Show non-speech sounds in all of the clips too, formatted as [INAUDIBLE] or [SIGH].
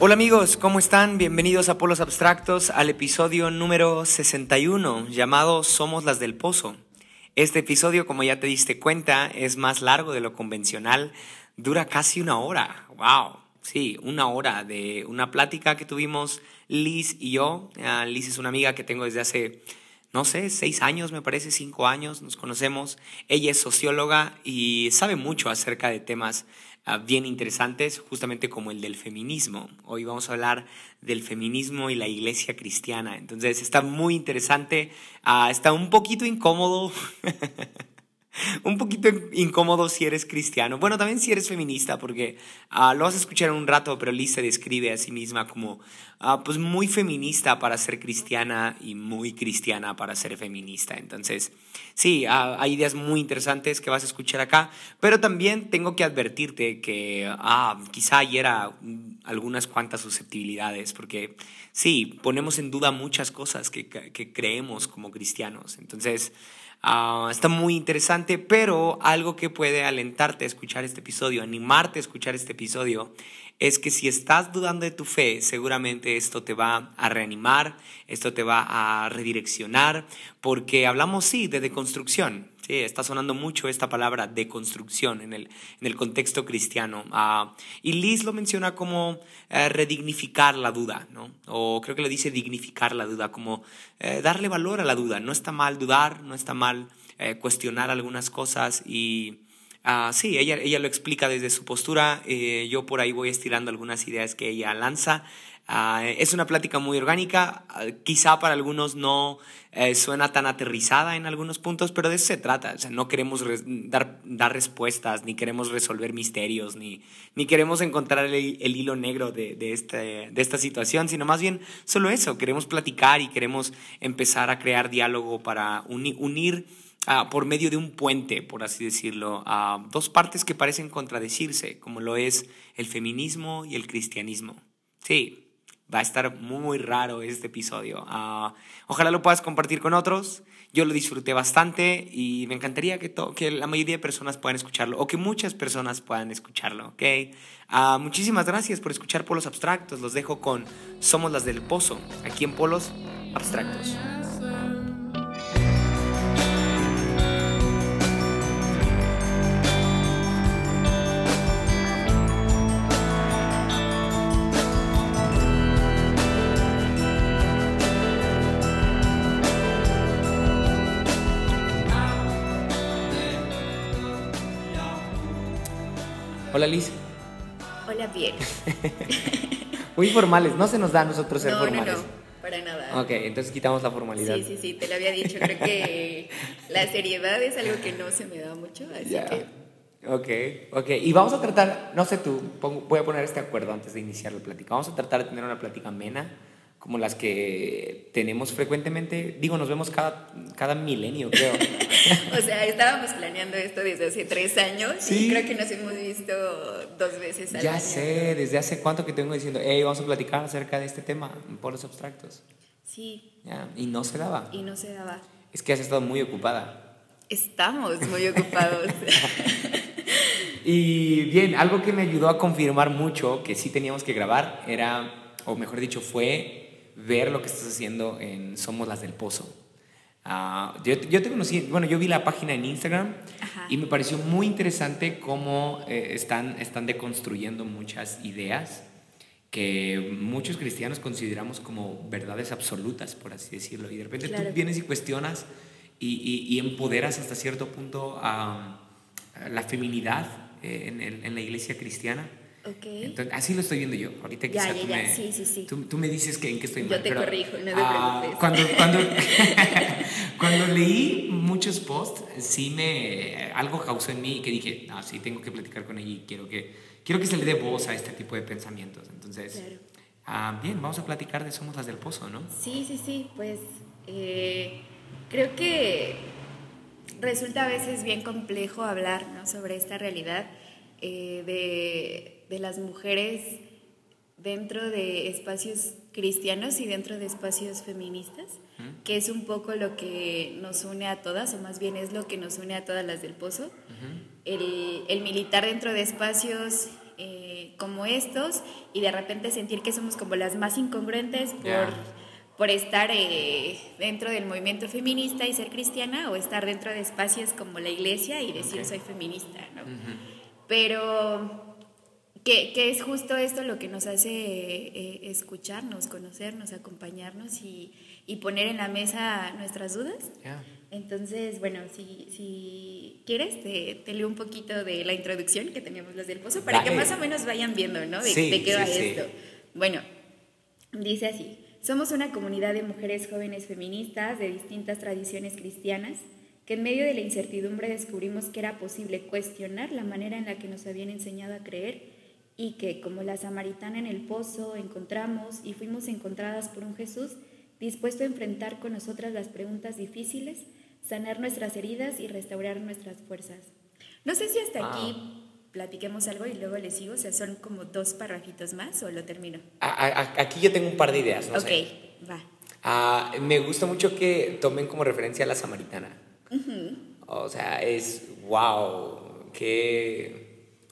Hola amigos, ¿cómo están? Bienvenidos a Polos Abstractos al episodio número 61 llamado Somos las del Pozo. Este episodio, como ya te diste cuenta, es más largo de lo convencional, dura casi una hora. ¡Wow! Sí, una hora de una plática que tuvimos Liz y yo. Ah, Liz es una amiga que tengo desde hace, no sé, seis años, me parece, cinco años, nos conocemos. Ella es socióloga y sabe mucho acerca de temas Ah, bien interesantes, justamente como el del feminismo. Hoy vamos a hablar del feminismo y la iglesia cristiana. Entonces está muy interesante, ah, está un poquito incómodo. [LAUGHS] un poquito incómodo si eres cristiano. Bueno, también si eres feminista, porque ah, lo vas a escuchar en un rato, pero Liz se describe a sí misma como pues muy feminista para ser cristiana y muy cristiana para ser feminista. Entonces, sí, hay ideas muy interesantes que vas a escuchar acá, pero también tengo que advertirte que quizá hiera algunas cuantas susceptibilidades, porque sí, ponemos en duda muchas cosas que creemos como cristianos. Entonces, Ah, está muy interesante, pero algo que puede alentarte a escuchar este episodio, animarte a escuchar este episodio, es que si estás dudando de tu fe, seguramente esto te va a reanimar, esto te va a redireccionar, porque hablamos, sí, de deconstrucción. Sí, está sonando mucho esta palabra deconstrucción en el, en el contexto cristiano. Ah, y Liz lo menciona como eh, redignificar la duda, ¿no? O creo que lo dice dignificar la duda, como eh, darle valor a la duda. No está mal dudar, no está mal eh, cuestionar algunas cosas y Ah, sí, ella, ella lo explica desde su postura. Eh, yo por ahí voy estirando algunas ideas que ella lanza. Ah, es una plática muy orgánica, ah, quizá para algunos no eh, suena tan aterrizada en algunos puntos, pero de eso se trata. O sea, no queremos dar, dar, respuestas, ni queremos resolver misterios, ni, ni queremos encontrar el, hilo negro de, este, de esta situación, sino más bien solo eso, queremos platicar y queremos empezar a crear diálogo para unir por medio de un puente, por así decirlo, a dos partes que parecen contradecirse, como lo es el feminismo y el cristianismo. Sí, va a estar muy raro este episodio. Ah, ojalá lo puedas compartir con otros. Yo lo disfruté bastante y me encantaría que, que la mayoría de personas puedan escucharlo o que muchas personas puedan escucharlo, ¿ok? Ah, muchísimas gracias por escuchar Polos Abstractos. Los dejo con Somos las del Pozo, aquí en Polos Abstractos. Hola Liz. Hola bien. [LAUGHS] Muy formales, no se nos da a nosotros ser formales. No, no, para nada. Ok, entonces quitamos la formalidad. Sí, sí, sí, te lo había dicho. Creo que [LAUGHS] la seriedad es algo que no se me da mucho, así que... Ok, ok. Y vamos a tratar, no sé tú, voy a poner este acuerdo antes de iniciar la plática. Vamos a tratar de tener una plática amena como las que tenemos frecuentemente. Digo, nos vemos cada, cada milenio, creo. [LAUGHS] [LAUGHS] o sea, estábamos planeando esto desde hace tres años ¿Sí? y creo que nos hemos visto dos veces al Ya sé, desde hace cuánto que tengo diciendo, hey, vamos a platicar acerca de este tema, por los abstractos. Sí. y no se daba. Y no se daba. Es que has estado muy ocupada. Estamos muy ocupados. [LAUGHS] y bien, algo que me ayudó a confirmar mucho que sí teníamos que grabar era, o mejor dicho, fue ver lo que estás haciendo en Somos las del Pozo. Ah, yo, yo, te conocí, bueno, yo vi la página en Instagram y me pareció muy interesante cómo eh, están, están deconstruyendo muchas ideas que muchos cristianos consideramos como verdades absolutas, por así decirlo. Y de repente tú vienes y cuestionas y, y, empoderas hasta cierto punto a, la feminidad eh, en, en, la iglesia cristiana. Entonces, así lo estoy viendo yo. Ahorita ya, ya, ya. sí, sí, sí. Tú, tú, me dices que en qué estoy mal. Yo te corrijo, no te ah, preocupes. Cuando, cuando, [LAUGHS] [LAUGHS] cuando, leí muchos posts, sí me... Algo causó en mí que dije, no, sí, tengo que platicar con ella y quiero que, quiero que se le dé voz a este tipo de pensamientos. Entonces, claro. ah, bien, vamos a platicar de Somos las del Pozo, ¿no? Sí, sí, sí. Pues eh, creo que resulta a veces bien complejo hablar sobre esta realidad eh, de, de, las mujeres dentro de espacios cristianos y dentro de espacios feministas, que es un poco lo que nos une a todas, o más bien es lo que nos une a todas las del pozo. el, el, militar dentro de espacios eh, como estos y de repente sentir que somos como las más incongruentes por por estar eh, dentro del movimiento feminista y ser cristiana o estar dentro de espacios como la iglesia y decir soy feminista, ¿no? Pero que, es justo esto lo que nos hace eh, escucharnos, conocernos, acompañarnos y, poner en la mesa nuestras dudas. Entonces, bueno, si, si quieres, te, leo un poquito de la introducción que teníamos las del pozo para que más o menos vayan viendo, ¿no? De, qué va esto. Bueno, dice así. Somos una comunidad de mujeres jóvenes feministas de distintas tradiciones cristianas que en medio de la incertidumbre descubrimos que era posible cuestionar la manera en la que nos habían enseñado a creer y que, como la samaritana en el pozo, encontramos y fuimos encontradas por un Jesús dispuesto a enfrentar con nosotras las preguntas difíciles, sanar nuestras heridas y restaurar nuestras fuerzas. No sé si hasta aquí platiquemos algo y luego le sigo? O sea, son como dos parrafitos más o lo termino. aquí yo tengo un par de ideas, ¿no? Ok, va. Ah, me gusta mucho que tomen como referencia a la samaritana. O sea, es wow, qué,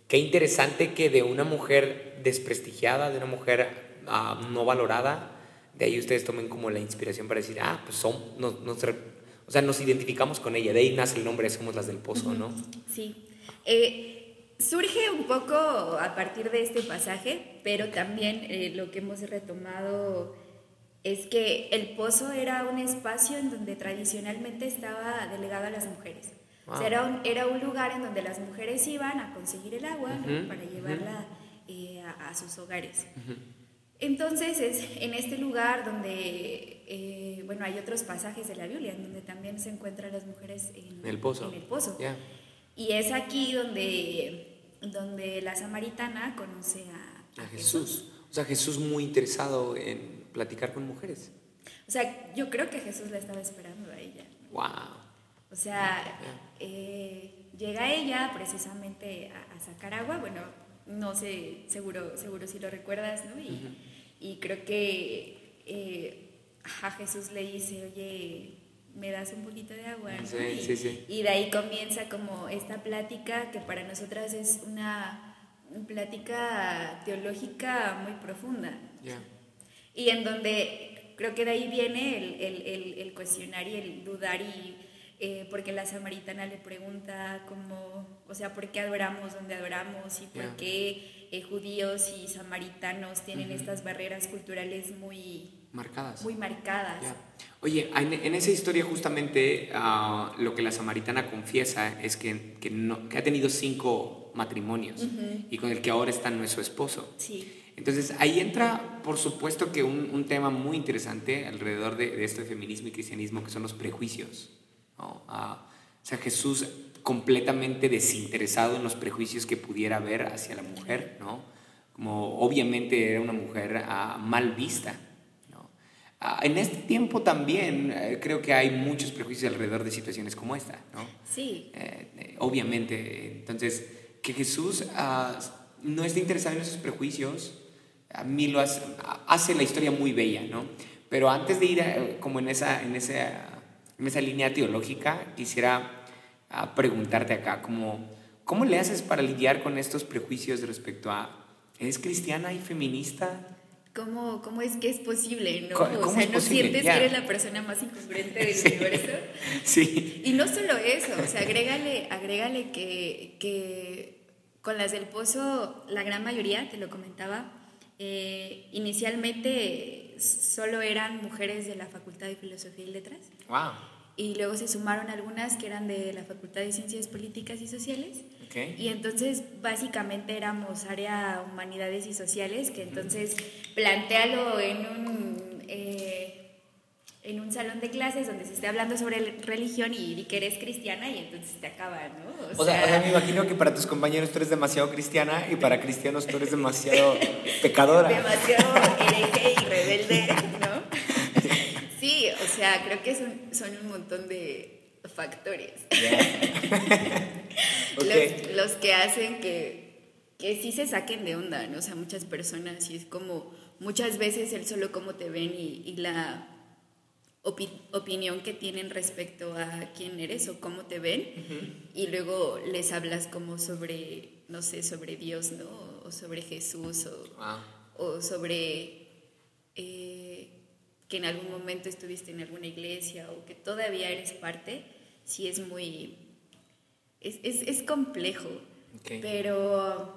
qué interesante que de una mujer desprestigiada, de una mujer ah, no valorada, de ahí ustedes tomen como la inspiración para decir, ah, pues son, nos, o sea, nos identificamos con ella, de ahí nace el nombre, somos las del pozo, ¿no? Sí. Eh, Surge un poco a partir de este pasaje, pero también eh, lo que hemos retomado es que el pozo era un espacio en donde tradicionalmente estaba delegado a las mujeres. O sea, era un, era un, lugar en donde las mujeres iban a conseguir el agua para llevarla eh, a, sus hogares. Entonces es en este lugar donde, eh, bueno, hay otros pasajes de la Biblia en donde también se encuentran las mujeres en, el pozo. En el pozo. Y es aquí donde, donde la samaritana conoce a, a, Jesús. O sea, Jesús muy interesado en platicar con mujeres. O sea, yo creo que Jesús la estaba esperando a ella. ¡Wow! O sea, eh, llega ella precisamente a, sacar agua. Bueno, no sé, seguro, seguro si lo recuerdas, ¿no? Y, y creo que eh, a Jesús le dice, oye, me das un poquito de agua. Sí, sí, sí. Y de ahí comienza como esta plática que para nosotras es una plática teológica muy profunda. Y en donde creo que de ahí viene el, el, el, cuestionar y el dudar y eh, porque la samaritana le pregunta como, o sea, ¿por qué adoramos donde adoramos y por qué eh, judíos y samaritanos tienen estas barreras culturales muy marcadas? Muy marcadas. Oye, en, esa historia justamente ah, lo que la samaritana confiesa es que, que, no, que ha tenido cinco matrimonios y con el que ahora está no es su esposo. Sí. Entonces ahí entra, por supuesto, que un, un tema muy interesante alrededor de, de, esto de feminismo y cristianismo, que son los prejuicios. ¿No? Ah, o sea, Jesús completamente desinteresado en los prejuicios que pudiera haber hacia la mujer, ¿no? Como obviamente era una mujer ah, mal vista Ah, en este tiempo también eh, creo que hay muchos prejuicios alrededor de situaciones como esta, ¿no? Sí. Eh, eh, obviamente, entonces, que Jesús ah, no esté interesado en esos prejuicios, a mí lo hace, hace la historia muy bella, ¿no? Pero antes de ir como en esa, en, esa, en esa línea teológica, quisiera ah, preguntarte acá, como, ¿cómo le haces para lidiar con estos prejuicios respecto a, ¿es cristiana y feminista? ¿Cómo, ¿Cómo, es que es posible? ¿no? o sea, ¿no sientes que eres la persona más incongruente del [LAUGHS] universo? [LAUGHS] Sí. Y no solo eso, o sea, agrégale, agrégale que, que con las del pozo, la gran mayoría, te lo comentaba, eh, inicialmente solo eran mujeres de la Facultad de Filosofía y Letras. ¡Wow! Y luego se sumaron algunas que eran de la Facultad de Ciencias Políticas y Sociales. Y entonces básicamente éramos área humanidades y sociales, que entonces plantealo en un, en un salón de clases donde se esté hablando sobre religión y, que eres cristiana y entonces te acaba, ¿no? O, sea, me imagino que para tus compañeros tú eres demasiado cristiana y para [LAUGHS] cristianos tú eres demasiado pecadora. demasiado hereje y [LAUGHS] rebelde, ¿no? Sí, o sea, creo que son, son un montón de factores. [LAUGHS] Los, los que hacen que, que sí se saquen de onda, ¿no? O sea, muchas personas, y es como muchas veces el solo cómo te ven y, y la opi- opinión que tienen respecto a quién eres o cómo te ven, y luego les hablas como sobre, no sé, sobre Dios, ¿no? O sobre Jesús, o, Wow. o sobre eh, que en algún momento estuviste en alguna iglesia o que todavía eres parte, sí es muy... Es, es, es complejo, pero...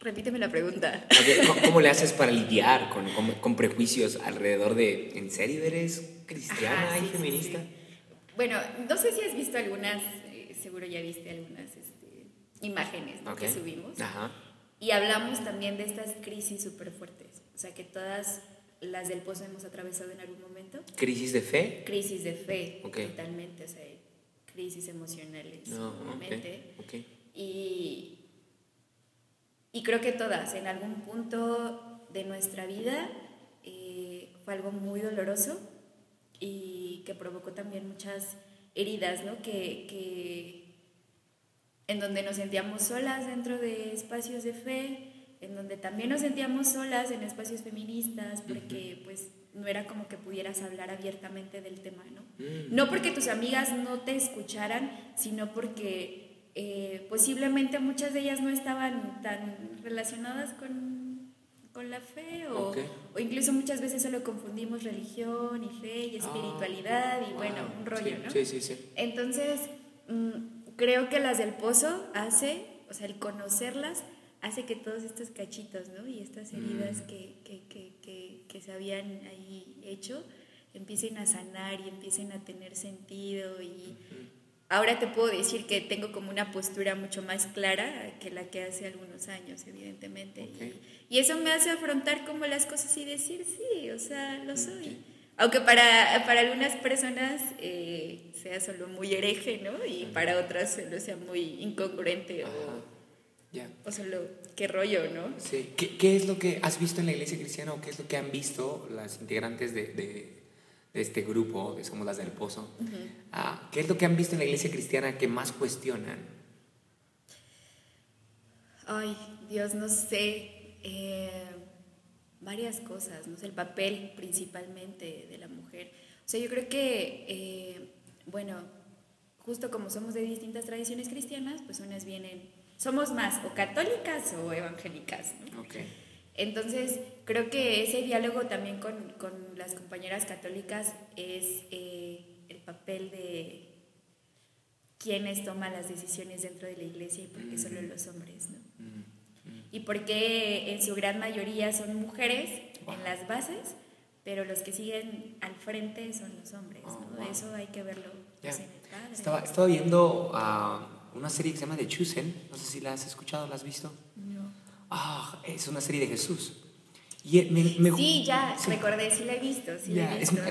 Repíteme la pregunta. ¿Cómo, cómo le haces para lidiar con, con- con prejuicios alrededor de, ¿en serio eres cristiana Ajá, y sí, feminista? sí. Bueno, no sé si has visto algunas, eh, seguro ya viste algunas este, imágenes ¿no? que subimos. Ajá. Y hablamos también de estas crisis súper fuertes. O sea, que todas las del pozo hemos atravesado en algún momento. ¿Crisis de fe? Crisis de fe, Ok. totalmente. O sea, crisis emocionales, No, obviamente. Y, y creo que todas, en algún punto de nuestra vida, eh, fue algo muy doloroso y que provocó también muchas heridas, ¿no? Que, que en donde nos sentíamos solas dentro de espacios de fe, en donde también nos sentíamos solas en espacios feministas, porque pues no era como que pudieras hablar abiertamente del tema, ¿no? Mm. No porque tus amigas no te escucharan, sino porque eh, posiblemente muchas de ellas no estaban tan relacionadas con, con la fe o, Ok. o incluso muchas veces solo confundimos religión y fe y espiritualidad y bueno, Wow. un rollo, Sí, ¿no? Sí, sí, sí. Entonces, mm, creo que las del pozo hace, o sea, el conocerlas hace que todos estos cachitos, ¿no? Y estas heridas que, que, que, que, que se habían ahí hecho empiecen a sanar y empiecen a tener sentido y ahora te puedo decir que tengo como una postura mucho más clara que la que hace algunos años, evidentemente. Ok. Y, y eso me hace afrontar como las cosas y decir, sí, o sea, lo soy. Aunque para, para algunas personas eh, sea solo muy hereje, ¿no? Y para otras solo sea muy incongruente Ajá. o, Ya. o solo qué rollo, ¿no? Sí. ¿Qué, qué es lo que has visto en la iglesia cristiana o qué es lo que han visto las integrantes de, de- de este grupo de Somos las del Pozo? Ah, ¿Qué es lo que han visto en la iglesia cristiana que más cuestionan? Ay, Dios, no sé. eh, varias cosas, no sé, el papel principalmente de la mujer. O sea, yo creo que, eh, bueno, justo como somos de distintas tradiciones cristianas, pues unas vienen, somos más o católicas o evangélicas, ¿no? Ok. Entonces, creo que ese diálogo también con, con las compañeras católicas es eh, el papel de quienes toman las decisiones dentro de la iglesia y por qué solo los hombres, ¿no? Y por qué en su gran mayoría son mujeres en las bases, pero los que siguen al frente son los hombres, Oh, ¿no? Eso hay que verlo pues, en el padre. Estaba, estaba viendo ah, una serie que se llama The Chosen. No sé si la has escuchado, la has visto. No. Ah, es una serie de Jesús. Y me, me- Sí, ya, sí, recordé, sí la he visto, sí la he es- visto.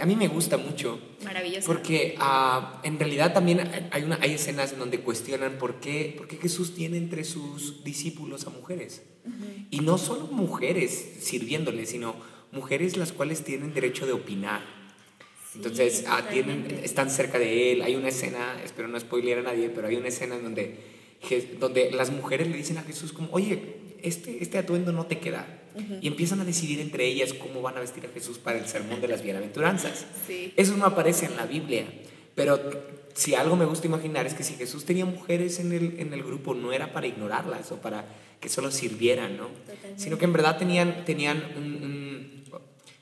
a mí me gusta mucho. Maravilloso. Porque ah, en realidad también hay, una, hay escenas en donde cuestionan por qué, por qué Jesús tiene entre sus discípulos a mujeres. Y no solo mujeres sirviéndole, sino mujeres las cuales tienen derecho de opinar. Sí, Entonces, ah, tienen, están cerca de él. Hay una escena, espero no spoilear a nadie, pero hay una escena en donde, donde las mujeres le dicen a Jesús como, oye, este, este atuendo no te queda. Y empiezan a decidir entre ellas cómo van a vestir a Jesús para el sermón de las bienaventuranzas. Sí. Eso no aparece en la Biblia, pero si algo me gusta imaginar es que si Jesús tenía mujeres en el, en el grupo, no era para ignorarlas o para que solo sirvieran, ¿no? Totalmente. Sino que en verdad tenían, tenían un, un-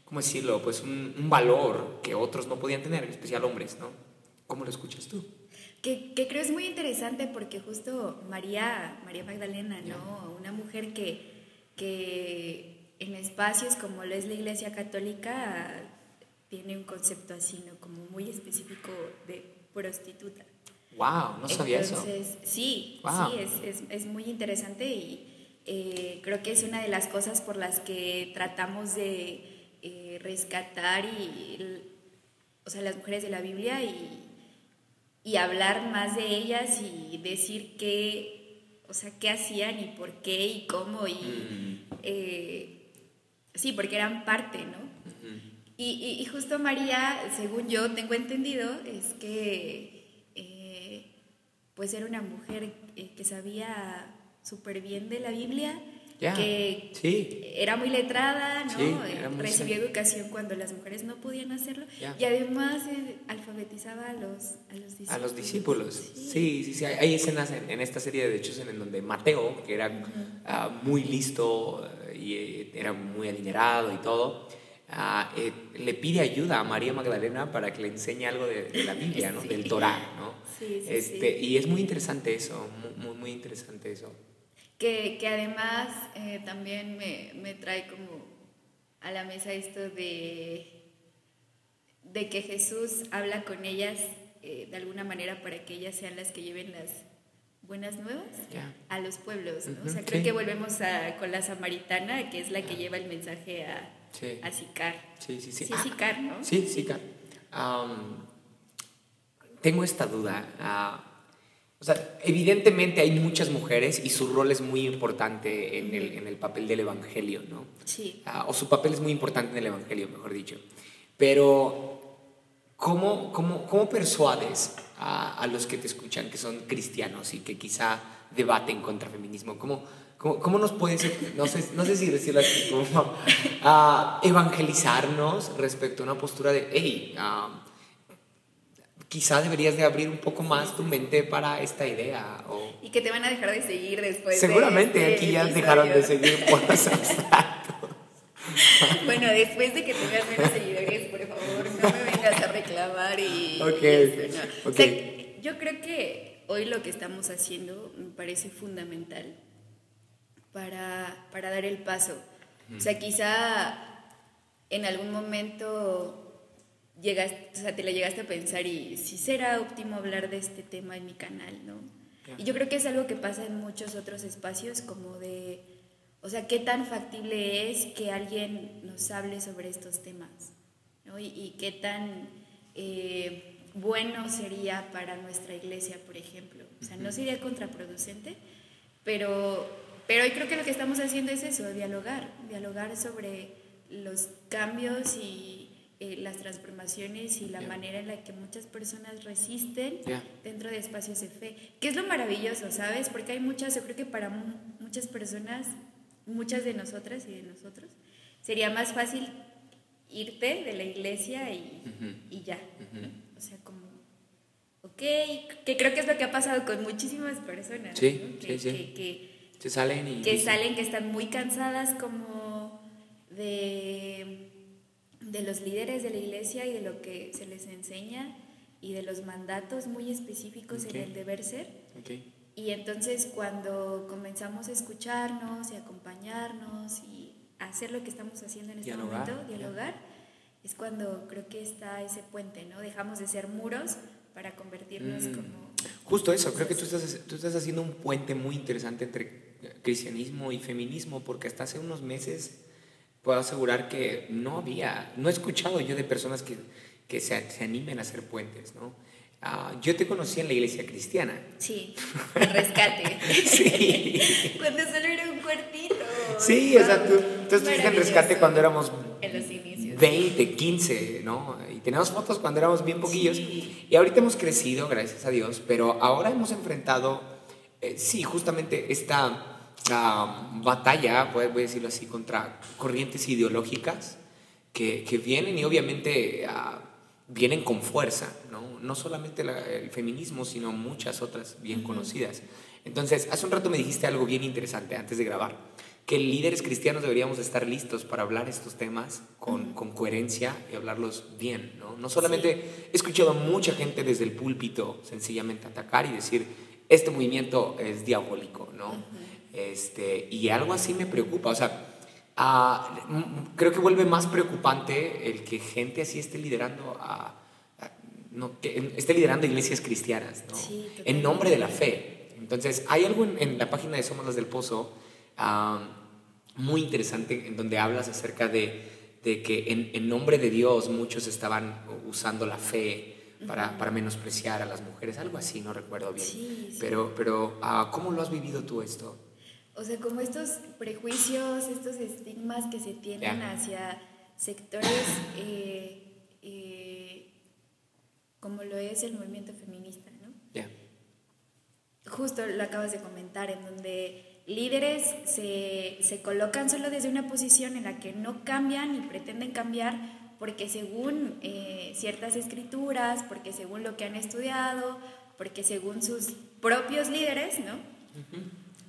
¿cómo decirlo? Pues un, un valor que otros no podían tener, en especial hombres, ¿no? ¿Cómo lo escuchas tú? Que, que creo es muy interesante porque justo María, María Magdalena, ¿no? Una mujer que, que en espacios como lo es la Iglesia Católica tiene un concepto así, ¿no? Como muy específico de prostituta. ¡Wow! No sabía eso. Entonces, sí, Wow. sí, es, es, es muy interesante y eh, creo que es una de las cosas por las que tratamos de eh, rescatar y, el- o sea, las mujeres de la Biblia y, y hablar más de ellas y decir qué, o sea, qué hacían y por qué y cómo y Mm, eh, sí, porque eran parte, ¿no? ujú. Y, y, justo María, según yo tengo entendido, es que eh, pues era una mujer eh, que sabía súper bien de la Biblia, que era muy letrada, ¿no? Eh, recibió educación cuando las mujeres no podían hacerlo y además alfabetizaba a los, a los discípulos. A los discípulos, sí, sí, sí. Hay, escenas en, esta serie de hechos en donde Mateo, que era ah, muy listo y era muy adinerado y todo, eh, le pide ayuda a María Magdalena para que le enseñe algo de, la Biblia, ¿no? Del Torah, ¿no? Sí, este, Y es muy interesante eso, muy, muy interesante eso. Que, que además eh, también me, me, trae como a la mesa esto de, de que Jesús habla con ellas eh, de alguna manera para que ellas sean las que lleven las buenas nuevas a los pueblos, ¿no? o sea, creo que volvemos a, con la samaritana, que es la que lleva el mensaje a sí. a Sicar. Sí, sí, sí. Sí, Sicar, ¿no? Sí, Sicar. tengo esta duda. Uh, o sea, evidentemente hay muchas mujeres y su rol es muy importante en el, en el papel del Evangelio, ¿no? Sí. Uh, o su papel es muy importante en el Evangelio, mejor dicho. Pero, ¿cómo, cómo, cómo persuades a, a, los que te escuchan que son cristianos y que quizá debaten contra feminismo? ¿Cómo, ¿Cómo, ¿Cómo, nos puedes, no sé, no sé si decirlo así, como, a evangelizarnos respecto a una postura de, hey, quizá deberías de abrir un poco más tu mente para esta idea? O... Y que te van a dejar de seguir después. Seguramente de este aquí ya dejaron de seguir [LAUGHS] por los abstractos. bueno, después de que tengas menos seguidores, por favor, no me vengas a reclamar y... [LAUGHS] Ok, okay. yo creo que hoy lo que estamos haciendo me parece fundamental para, para dar el paso. O sea, quizá en algún momento llegaste, o sea, te la llegaste a pensar y si será óptimo hablar de este tema en mi canal, ¿no? Y yo creo que es algo que pasa en muchos otros espacios, como de, o sea, qué tan factible es que alguien nos hable sobre estos temas, ¿no? Y, qué tan eh, bueno sería para nuestra iglesia, por ejemplo. O sea, no sería contraproducente, pero pero hoy creo que lo que estamos haciendo es eso, dialogar, dialogar sobre los cambios y eh, las transformaciones y la manera en la que muchas personas resisten dentro de espacios de fe. Que es lo maravilloso, ¿sabes? Porque hay muchas, yo creo que para muchas personas, muchas de nosotras y de nosotros, sería más fácil irte de la iglesia y, y ya. O sea, como, ok, que creo que es lo que ha pasado con muchísimas personas. Sí, sí, sí. que que salen y... Que salen, que están muy cansadas como de, de los líderes de la iglesia y de lo que se les enseña y de los mandatos muy específicos en el deber ser. Y entonces cuando comenzamos a escucharnos y acompañarnos y hacer lo que estamos haciendo en este momento, dialogar, es cuando creo que está ese puente, ¿no? Dejamos de ser muros para convertirnos mm. como... Justo eso, creo que tú estás, tú estás haciendo un puente muy interesante entre cristianismo y feminismo, porque hasta hace unos meses puedo asegurar que no había, no he escuchado yo de personas que, que se, se, animen a hacer puentes, ¿no? Ah, yo te conocí en la iglesia cristiana. Sí, [LAUGHS] el rescate. sí. cuando solo era un cuartito. Sí, o sea, tú, tú estuviste en rescate cuando éramos en los inicios. 20, 15, ¿no? Y tenemos fotos cuando éramos bien poquillos. Y ahorita hemos crecido, gracias a Dios, pero ahora hemos enfrentado eh, sí, justamente esta uh, batalla, voy a decirlo así, contra corrientes ideológicas que, que vienen y obviamente uh, vienen con fuerza, ¿no? No solamente el feminismo, sino muchas otras bien conocidas. Entonces, hace un rato me dijiste algo bien interesante antes de grabar, que líderes cristianos deberíamos estar listos para hablar estos temas con, con coherencia y hablarlos bien, ¿no? No solamente he escuchado a mucha gente desde el púlpito sencillamente atacar y decir, este movimiento es diabólico, ¿no? Este, y algo así me preocupa, o sea, uh, creo que vuelve más preocupante el que gente así esté liderando a, no, que esté liderando iglesias cristianas, ¿no? Sí, en nombre de la fe. Entonces, hay algo en, la página de Somos las del Pozo uh, muy interesante en donde hablas acerca de, de que en, en nombre de Dios muchos estaban usando la fe para, para, menospreciar a las mujeres, algo así, no recuerdo bien. Sí, Pero, pero uh, ¿cómo lo has vivido tú esto? O sea, como estos prejuicios, estos estigmas que se tienen hacia sectores eh, eh, como lo es el movimiento feminista, ¿no? Justo lo acabas de comentar, en donde líderes se, se colocan solo desde una posición en la que no cambian ni pretenden cambiar porque según eh, ciertas escrituras, porque según lo que han estudiado, porque según sus propios líderes, ¿no?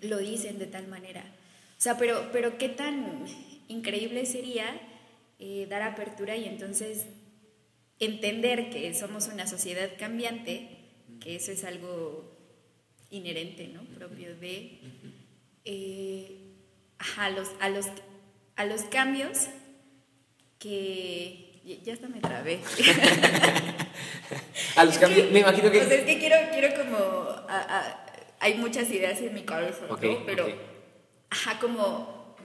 Lo dicen de tal manera. O sea, pero, pero qué tan increíble sería eh, dar apertura y entonces entender que somos una sociedad cambiante, que eso es algo inherente, ¿no? Propio de... Eh, a, los, a, los, a los cambios que... Ya hasta me trabé. [LAUGHS] a los cambios, me imagino que... Pues es que quiero, quiero como... hay muchas ideas en mi cabeza, ¿no? Pero, ajá, como...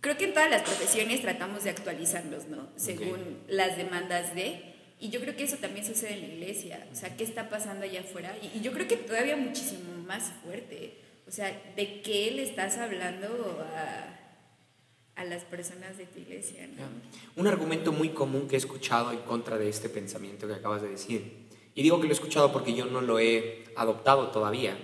Creo que en todas las profesiones tratamos de actualizarnos, ¿no? Según las demandas de... Y yo creo que eso también sucede en la iglesia. O sea, ¿qué está pasando allá afuera? Y, y yo creo que todavía muchísimo más fuerte. O sea, ¿de qué le estás hablando a a las personas de tu iglesia. Un argumento muy común que he escuchado en contra de este pensamiento que acabas de decir, y digo que lo he escuchado porque yo no lo he adoptado todavía,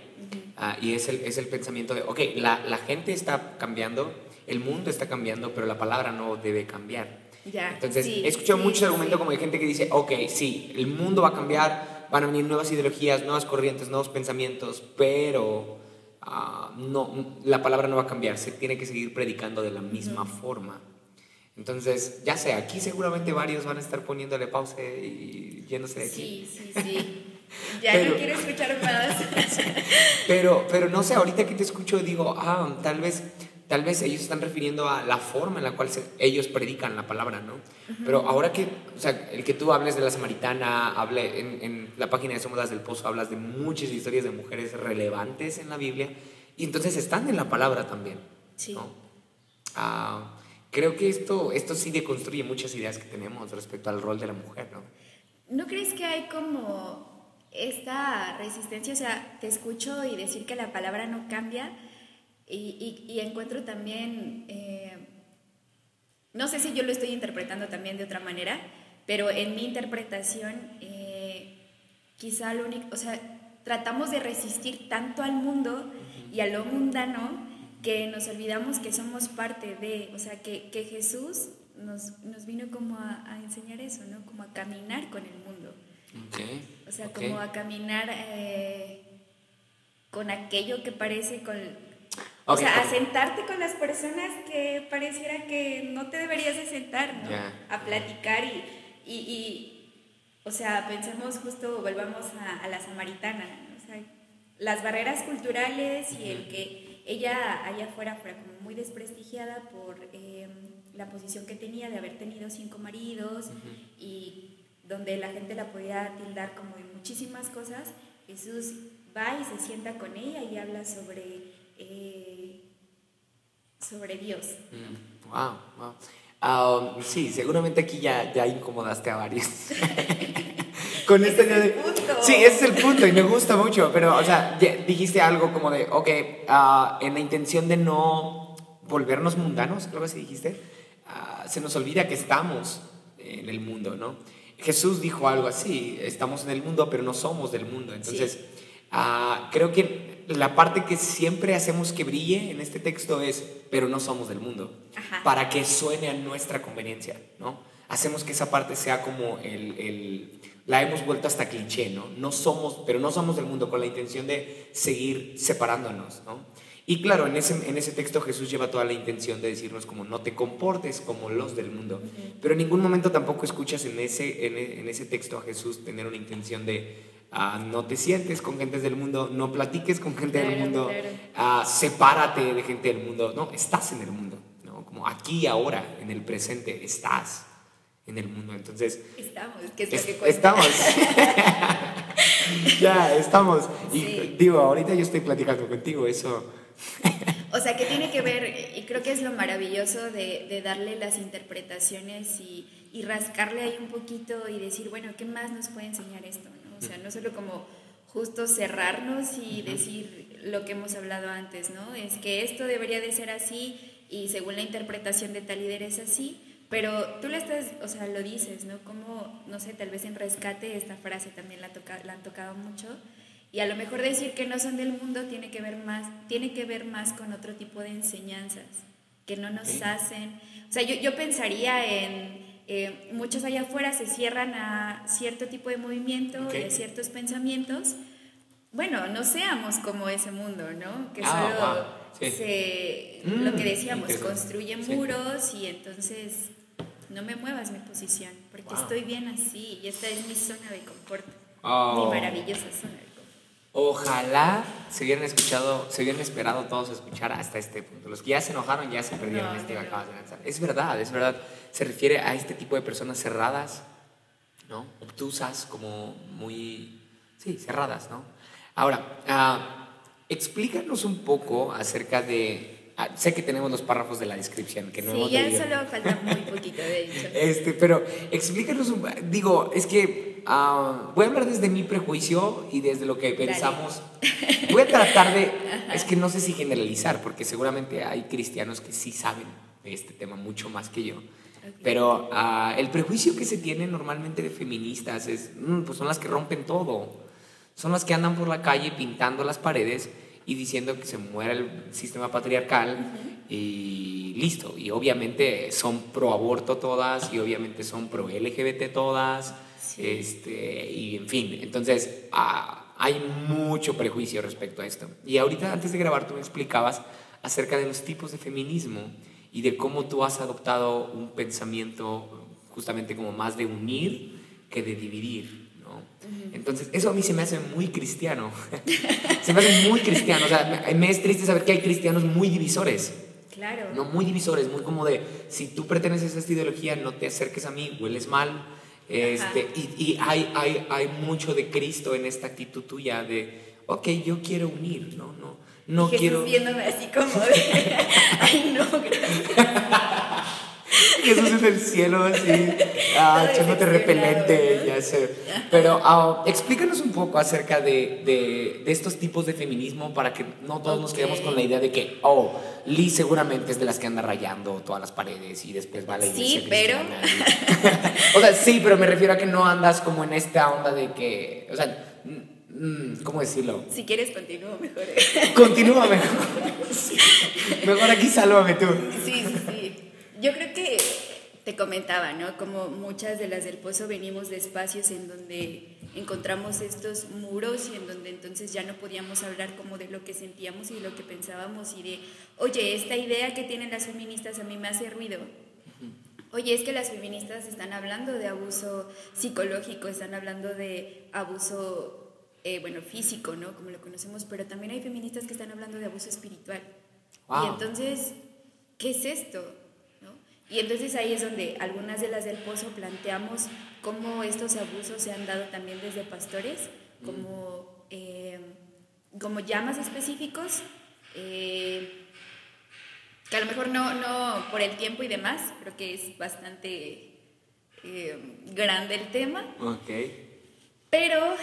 ah, y es el, es el pensamiento de, ok, la, la, gente está cambiando, el mundo está cambiando, pero la palabra no debe cambiar. Ya, Entonces, he escuchado muchos argumentos como de gente que dice, ok, sí, el mundo va a cambiar, van a venir nuevas ideologías, nuevas corrientes, nuevos pensamientos, pero Ah, no, la palabra no va a cambiar, se tiene que seguir predicando de la misma forma. Entonces, ya sé, aquí seguramente varios van a estar poniéndole pausa y yéndose de aquí. Sí, sí, sí. Ya no quiero escuchar más. [LAUGHS] pero, pero no sé, ahorita que te escucho digo, ah, tal vez tal vez ellos están refiriendo a la forma en la cual ellos predican la palabra, ¿no? Pero ahora que, o sea, el que tú hables de la samaritana, hable en, la página de Somos del Pozo, hablas de muchas historias de mujeres relevantes en la Biblia, y entonces están en la palabra también. Sí. Ah, creo que esto, esto sí deconstruye muchas ideas que tenemos respecto al rol de la mujer, ¿no? ¿No crees que hay como esta resistencia? O sea, te escucho y decir que la palabra no cambia y, encuentro también, eh, no sé si yo lo estoy interpretando también de otra manera, pero en mi interpretación, eh, quizá lo único, o sea, tratamos de resistir tanto al mundo y a lo mundano que nos olvidamos que somos parte de, o sea, que, que Jesús nos, nos, vino como a, enseñar eso, ¿no? Como a caminar con el mundo. O sea, como a caminar eh, con aquello que parece, con, o sea, a sentarte con las personas que pareciera que no te deberías de sentar, ¿no? A platicar y, y, o sea, pensemos justo, volvamos a, la samaritana, o sea, las barreras culturales y el que ella allá afuera fuera como muy desprestigiada por em, la posición que tenía de haber tenido cinco maridos y donde la gente la podía tildar como de muchísimas cosas, Jesús va y se sienta con ella y habla sobre eh, sobre Dios. wow, wow. Um, sí, seguramente aquí ya, ya incomodaste a varios. [LAUGHS] Con este de... Sí, ese es el punto y me gusta mucho, pero, o sea, dijiste algo como de, ok, uh, en la intención de no volvernos mundanos, creo que así dijiste, uh, se nos olvida que estamos en el mundo, ¿no? Jesús dijo algo así, estamos en el mundo, pero no somos del mundo. Entonces, uh, creo que la parte que siempre hacemos que brille en este texto es, pero no somos del mundo, para que suene a nuestra conveniencia, ¿no? Hacemos que esa parte sea como el, el, la hemos vuelto hasta cliché, ¿no? No somos, pero no somos del mundo con la intención de seguir separándonos, ¿no? Y claro, en ese, en ese texto Jesús lleva toda la intención de decirnos como no te comportes como los del mundo, pero en ningún momento tampoco escuchas en ese, en, en ese texto a Jesús tener una intención de Ah, no te sientes con gente del mundo, no platiques con gente del mundo, ah, sepárate de gente del mundo. No, estás en el mundo, ¿no? Como aquí, ahora, en el presente, estás en el mundo. Entonces, estamos, que es, que Estamos. [LAUGHS] ya, estamos. Y digo, ahorita yo estoy platicando contigo, eso. O sea, que tiene que ver, y creo que es lo maravilloso de, de darle las interpretaciones y, y rascarle ahí un poquito y decir, bueno, ¿qué más nos puede enseñar esto? O sea, no solo como justo cerrarnos y decir lo que hemos hablado antes, ¿no? Es que esto debería de ser así y según la interpretación de tal líder es así, Pero tú le estás, o sea, lo dices, ¿no? Como, no sé, tal vez en rescate esta frase también la, toca, la han tocado mucho. Y a lo mejor decir que no son del mundo tiene que ver más, tiene que ver más con otro tipo de enseñanzas que no nos hacen. O sea, yo, yo pensaría en eh, muchos allá afuera se cierran a cierto tipo de movimiento y a ciertos pensamientos. Bueno, no seamos como ese mundo, ¿no? Que ah, solo se, lo que mm, decíamos, construye muros y entonces no me muevas mi posición, porque estoy bien así y esta es mi zona de confort, mi oh. maravillosa zona de confort. Ojalá se hubieran escuchado, se hubieran esperado todos a escuchar hasta este punto. Los que ya se enojaron ya se perdieron este que acabas de lanzar. Es verdad, es verdad. Se refiere a este tipo de personas cerradas, ¿no? Obtusas, como muy, sí, cerradas, ¿no? Ahora, uh, explícanos un poco acerca de Ah, sé que tenemos los párrafos de la descripción que no sí, ya solo falta muy poquito de hecho. [LAUGHS] Este, pero explícanos un digo, es que ah, voy a hablar desde mi prejuicio y desde lo que pensamos. Voy a tratar de es que no sé si generalizar porque seguramente hay cristianos que sí saben de este tema mucho más que yo. Pero uh, el prejuicio que se tiene normalmente de feministas es, mm, pues son las que rompen todo. Son las que andan por la calle pintando las paredes y diciendo que se muera el sistema patriarcal y listo. Y obviamente son pro aborto todas y obviamente son pro LGBT todas. Este, y en fin, entonces ah, hay mucho prejuicio respecto a esto. Y ahorita antes de grabar tú me explicabas acerca de los tipos de feminismo y de cómo tú has adoptado un pensamiento justamente como más de unir que de dividir. Entonces, eso a mí se me hace muy cristiano. [LAUGHS] se me hace muy cristiano. O sea, me, es triste saber que hay cristianos muy divisores. Claro. No muy divisores, muy como de, si tú perteneces a esta ideología, no te acerques a mí, hueles mal. Este, y, y hay, hay, hay mucho de Cristo en esta actitud tuya de, ok, yo quiero unir, no, no, no Jesús quiero... viéndome así como de, [LAUGHS] ay no, gracias. [LAUGHS] [LAUGHS] Jesús en el cielo así, ah, echándote repelente, ya sé. Pero ah, explícanos un poco acerca de, de, de, estos tipos de feminismo para que no todos nos quedemos con la idea de que, oh, Liz seguramente es de las que anda rayando todas las paredes y después va a la iglesia Sí, pero... [LAUGHS] o sea, sí, pero me refiero a que no andas como en esta onda de que, o sea... Mm, ¿Cómo decirlo? Si quieres, continúo mejor. Continúa mejor. [LAUGHS] Mejor aquí sálvame tú. Sí, sí, sí. Yo creo que te comentaba, ¿no? Como muchas de las del pozo venimos de espacios en donde encontramos estos muros y en donde entonces ya no podíamos hablar como de lo que sentíamos y de lo que pensábamos y de, oye, esta idea que tienen las feministas a mí me hace ruido. Oye, es que las feministas están hablando de abuso psicológico, están hablando de abuso, eh, bueno, físico, ¿no? Como lo conocemos, pero también hay feministas que están hablando de abuso espiritual. Y entonces, ¿qué es esto? Y entonces ahí es donde algunas de las del pozo planteamos cómo estos abusos se han dado también desde pastores, como, eh, como llamas específicos, eh, que a lo mejor no, no por el tiempo y demás, creo que es bastante eh, grande el tema. Ok. Pero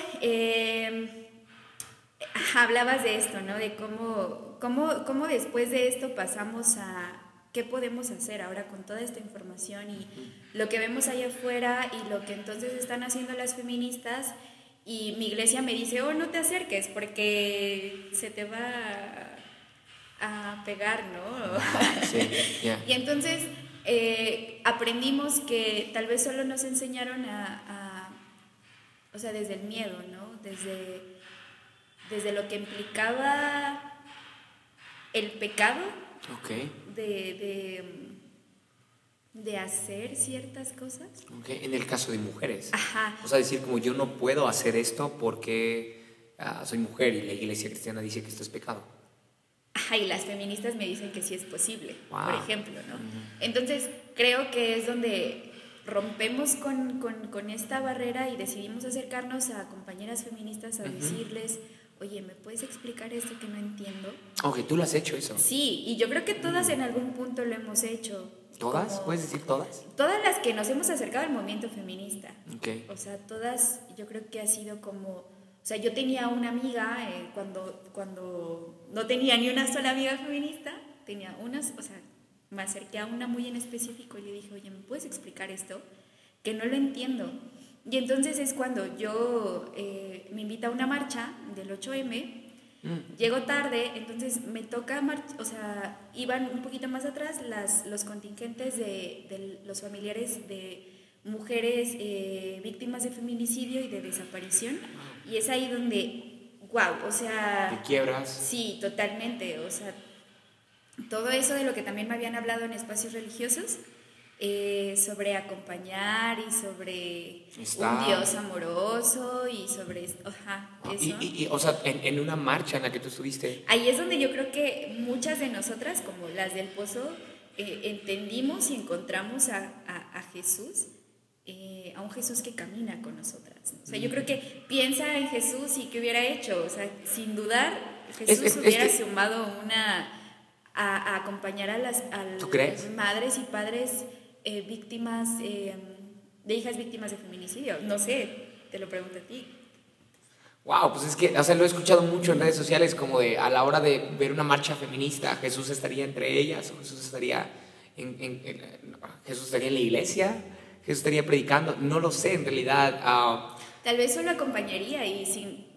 hablabas de esto, ¿no? De cómo, cómo, cómo después de esto pasamos a qué podemos hacer ahora con toda esta información y lo que vemos allá afuera y lo que entonces están haciendo las feministas y mi iglesia me dice, oh, no te acerques porque se te va a, pegar, ¿no? Sí, [LAUGHS] y entonces eh, aprendimos que tal vez solo nos enseñaron a, o sea, desde el miedo, ¿no? Desde, desde lo que implicaba el pecado. Okay de, de, hacer ciertas cosas. Okay. En el caso de mujeres. Ajá. O sea, decir como yo no puedo hacer esto porque ah, soy mujer y la iglesia cristiana dice que esto es pecado. Ajá, y las feministas me dicen que sí es posible, por ejemplo, ¿no? Entonces, creo que es donde rompemos con, con, con, esta barrera y decidimos acercarnos a compañeras feministas a decirles, oye, ¿me puedes explicar esto que no entiendo? Ok, tú lo has hecho eso. Sí, y yo creo que todas en algún punto lo hemos hecho. ¿Todas? ¿Puedes decir todas? Todas las que nos hemos acercado al movimiento feminista. Okay. O sea, todas, yo creo que ha sido como... O sea, yo tenía una amiga eh, cuando, cuando no tenía ni una sola amiga feminista, tenía unas, o sea, me acerqué a una muy en específico y le dije, oye, ¿me puedes explicar esto? Que no lo entiendo. Y entonces es cuando yo eh, me invita a una marcha del 8M, mm. llego tarde, entonces me toca, o sea, iban un poquito más atrás las, los contingentes de, de los familiares de mujeres eh, víctimas de feminicidio y de desaparición. Y es ahí donde, wow, o sea... ¿Te quiebras? Sí, totalmente. O sea, todo eso de lo que también me habían hablado en espacios religiosos, eh, sobre acompañar y sobre un Dios amoroso y sobre ajá, eso. Y, o sea, en, una marcha en la que tú estuviste. Ahí es donde yo creo que muchas de nosotras, como las del Pozo, eh, entendimos y encontramos a, a Jesús eh, a un Jesús que camina con nosotras. O sea, yo creo que piensa en Jesús y qué hubiera hecho. O sea, sin dudar, Jesús hubiera sumado una a, acompañar a las, madres y padres eh, víctimas eh, de hijas víctimas de feminicidio. No sé, te lo pregunto a ti. Wow, pues es que, o sea, lo he escuchado mucho en redes sociales, como de a la hora de ver una marcha feminista, Jesús estaría entre ellas, o Jesús estaría en Jesús estaría en la iglesia, Jesús estaría predicando, no lo sé en realidad. Ah. Tal vez solo acompañaría y sin,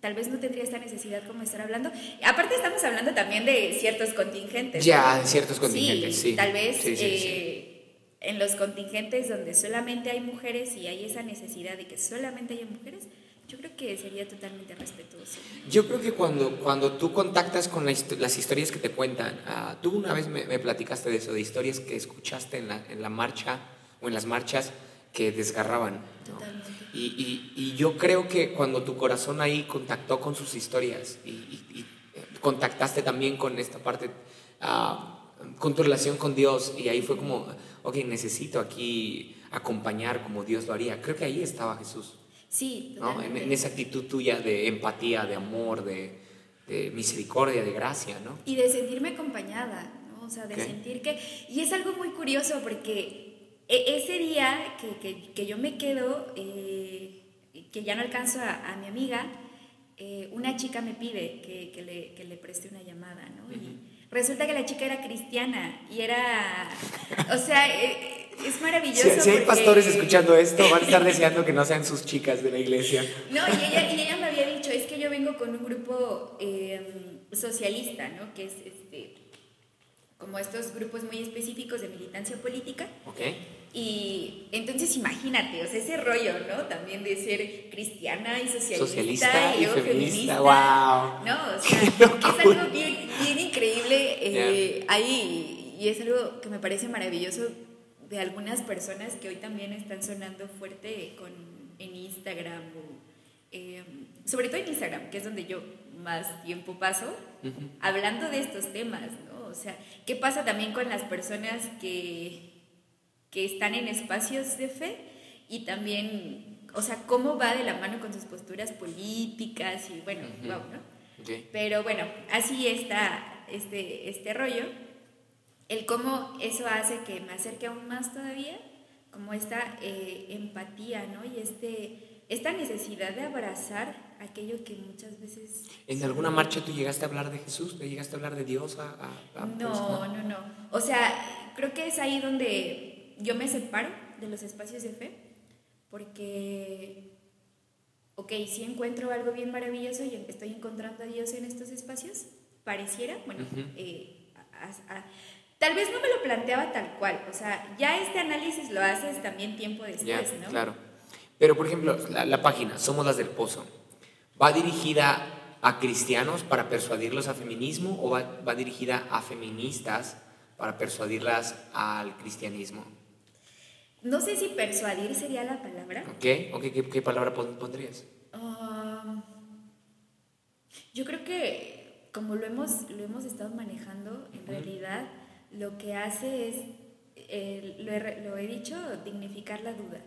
tal vez no tendría esta necesidad como estar hablando. Aparte estamos hablando también de ciertos contingentes. Ya, ciertos contingentes, sí. Tal vez eh, en los contingentes donde solamente hay mujeres y hay esa necesidad de que solamente haya mujeres, yo creo que sería totalmente respetuoso. Yo creo que cuando, cuando tú contactas con las historias que te cuentan, uh, tú una vez me, me, platicaste de eso, de historias que escuchaste en la, en la marcha o en las marchas que desgarraban. Y, y, y, yo creo que cuando tu corazón ahí contactó con sus historias y, y contactaste también con esta parte, uh, con tu relación con Dios, y ahí fue como, ok, necesito aquí acompañar como Dios lo haría. Creo que ahí estaba Jesús. Sí, ¿no? En, en, esa actitud tuya de empatía, de amor, de, de, misericordia, de gracia, ¿no? Y de sentirme acompañada, ¿no? O sea, de sentir que... Y es algo muy curioso porque e, ese día que, yo me quedo, eh, que ya no alcanzo a, mi amiga, eh, una chica me pide que, le, preste una llamada, ¿no? Y resulta que la chica era cristiana y era, o sea, eh, es maravilloso. Si, hay pastores escuchando esto, van a estar deseando que no sean sus chicas de la iglesia. No, y ella, y ella me había dicho, es que yo vengo con un grupo socialista, ¿no? Que es este, como estos grupos muy específicos de militancia política. Okay. Y entonces imagínate, o sea, ese rollo, ¿no? También de ser cristiana y socialista, y, feminista, wow. No, o [LAUGHS] sea, es algo bien, bien increíble eh, ahí y es algo que me parece maravilloso de algunas personas que hoy también están sonando fuerte con, en Instagram, eh, sobre todo en Instagram, que es donde yo más tiempo paso, hablando de estos temas, ¿no? O sea, ¿qué pasa también con las personas que que están en espacios de fe y también, o sea, cómo va de la mano con sus posturas políticas y bueno, ¿no? Pero bueno, así está este, este rollo. El cómo eso hace que me acerque aún más todavía, como esta eh, empatía, ¿no? Y este, esta necesidad de abrazar aquello que muchas veces... ¿En alguna marcha tú llegaste a hablar de Jesús? ¿Le llegaste a hablar de Dios? A, no, no, no. O sea, creo que es ahí donde yo me separo de los espacios de fe porque, ok, si encuentro algo bien maravilloso y estoy encontrando a Dios en estos espacios, pareciera, bueno, eh, tal vez no me lo planteaba tal cual, o sea, ya este análisis lo haces también tiempo después, ¿no? Claro. Pero, por ejemplo, la, página, Somos las del Pozo, ¿va dirigida a cristianos para persuadirlos a feminismo o va, va dirigida a feministas para persuadirlas al cristianismo? No sé si persuadir sería la palabra. ¿Qué? ¿Qué, palabra pondrías? Um, yo creo que como lo hemos, lo hemos estado manejando, en realidad lo que hace es, eh, lo, he, dicho, dignificar la duda.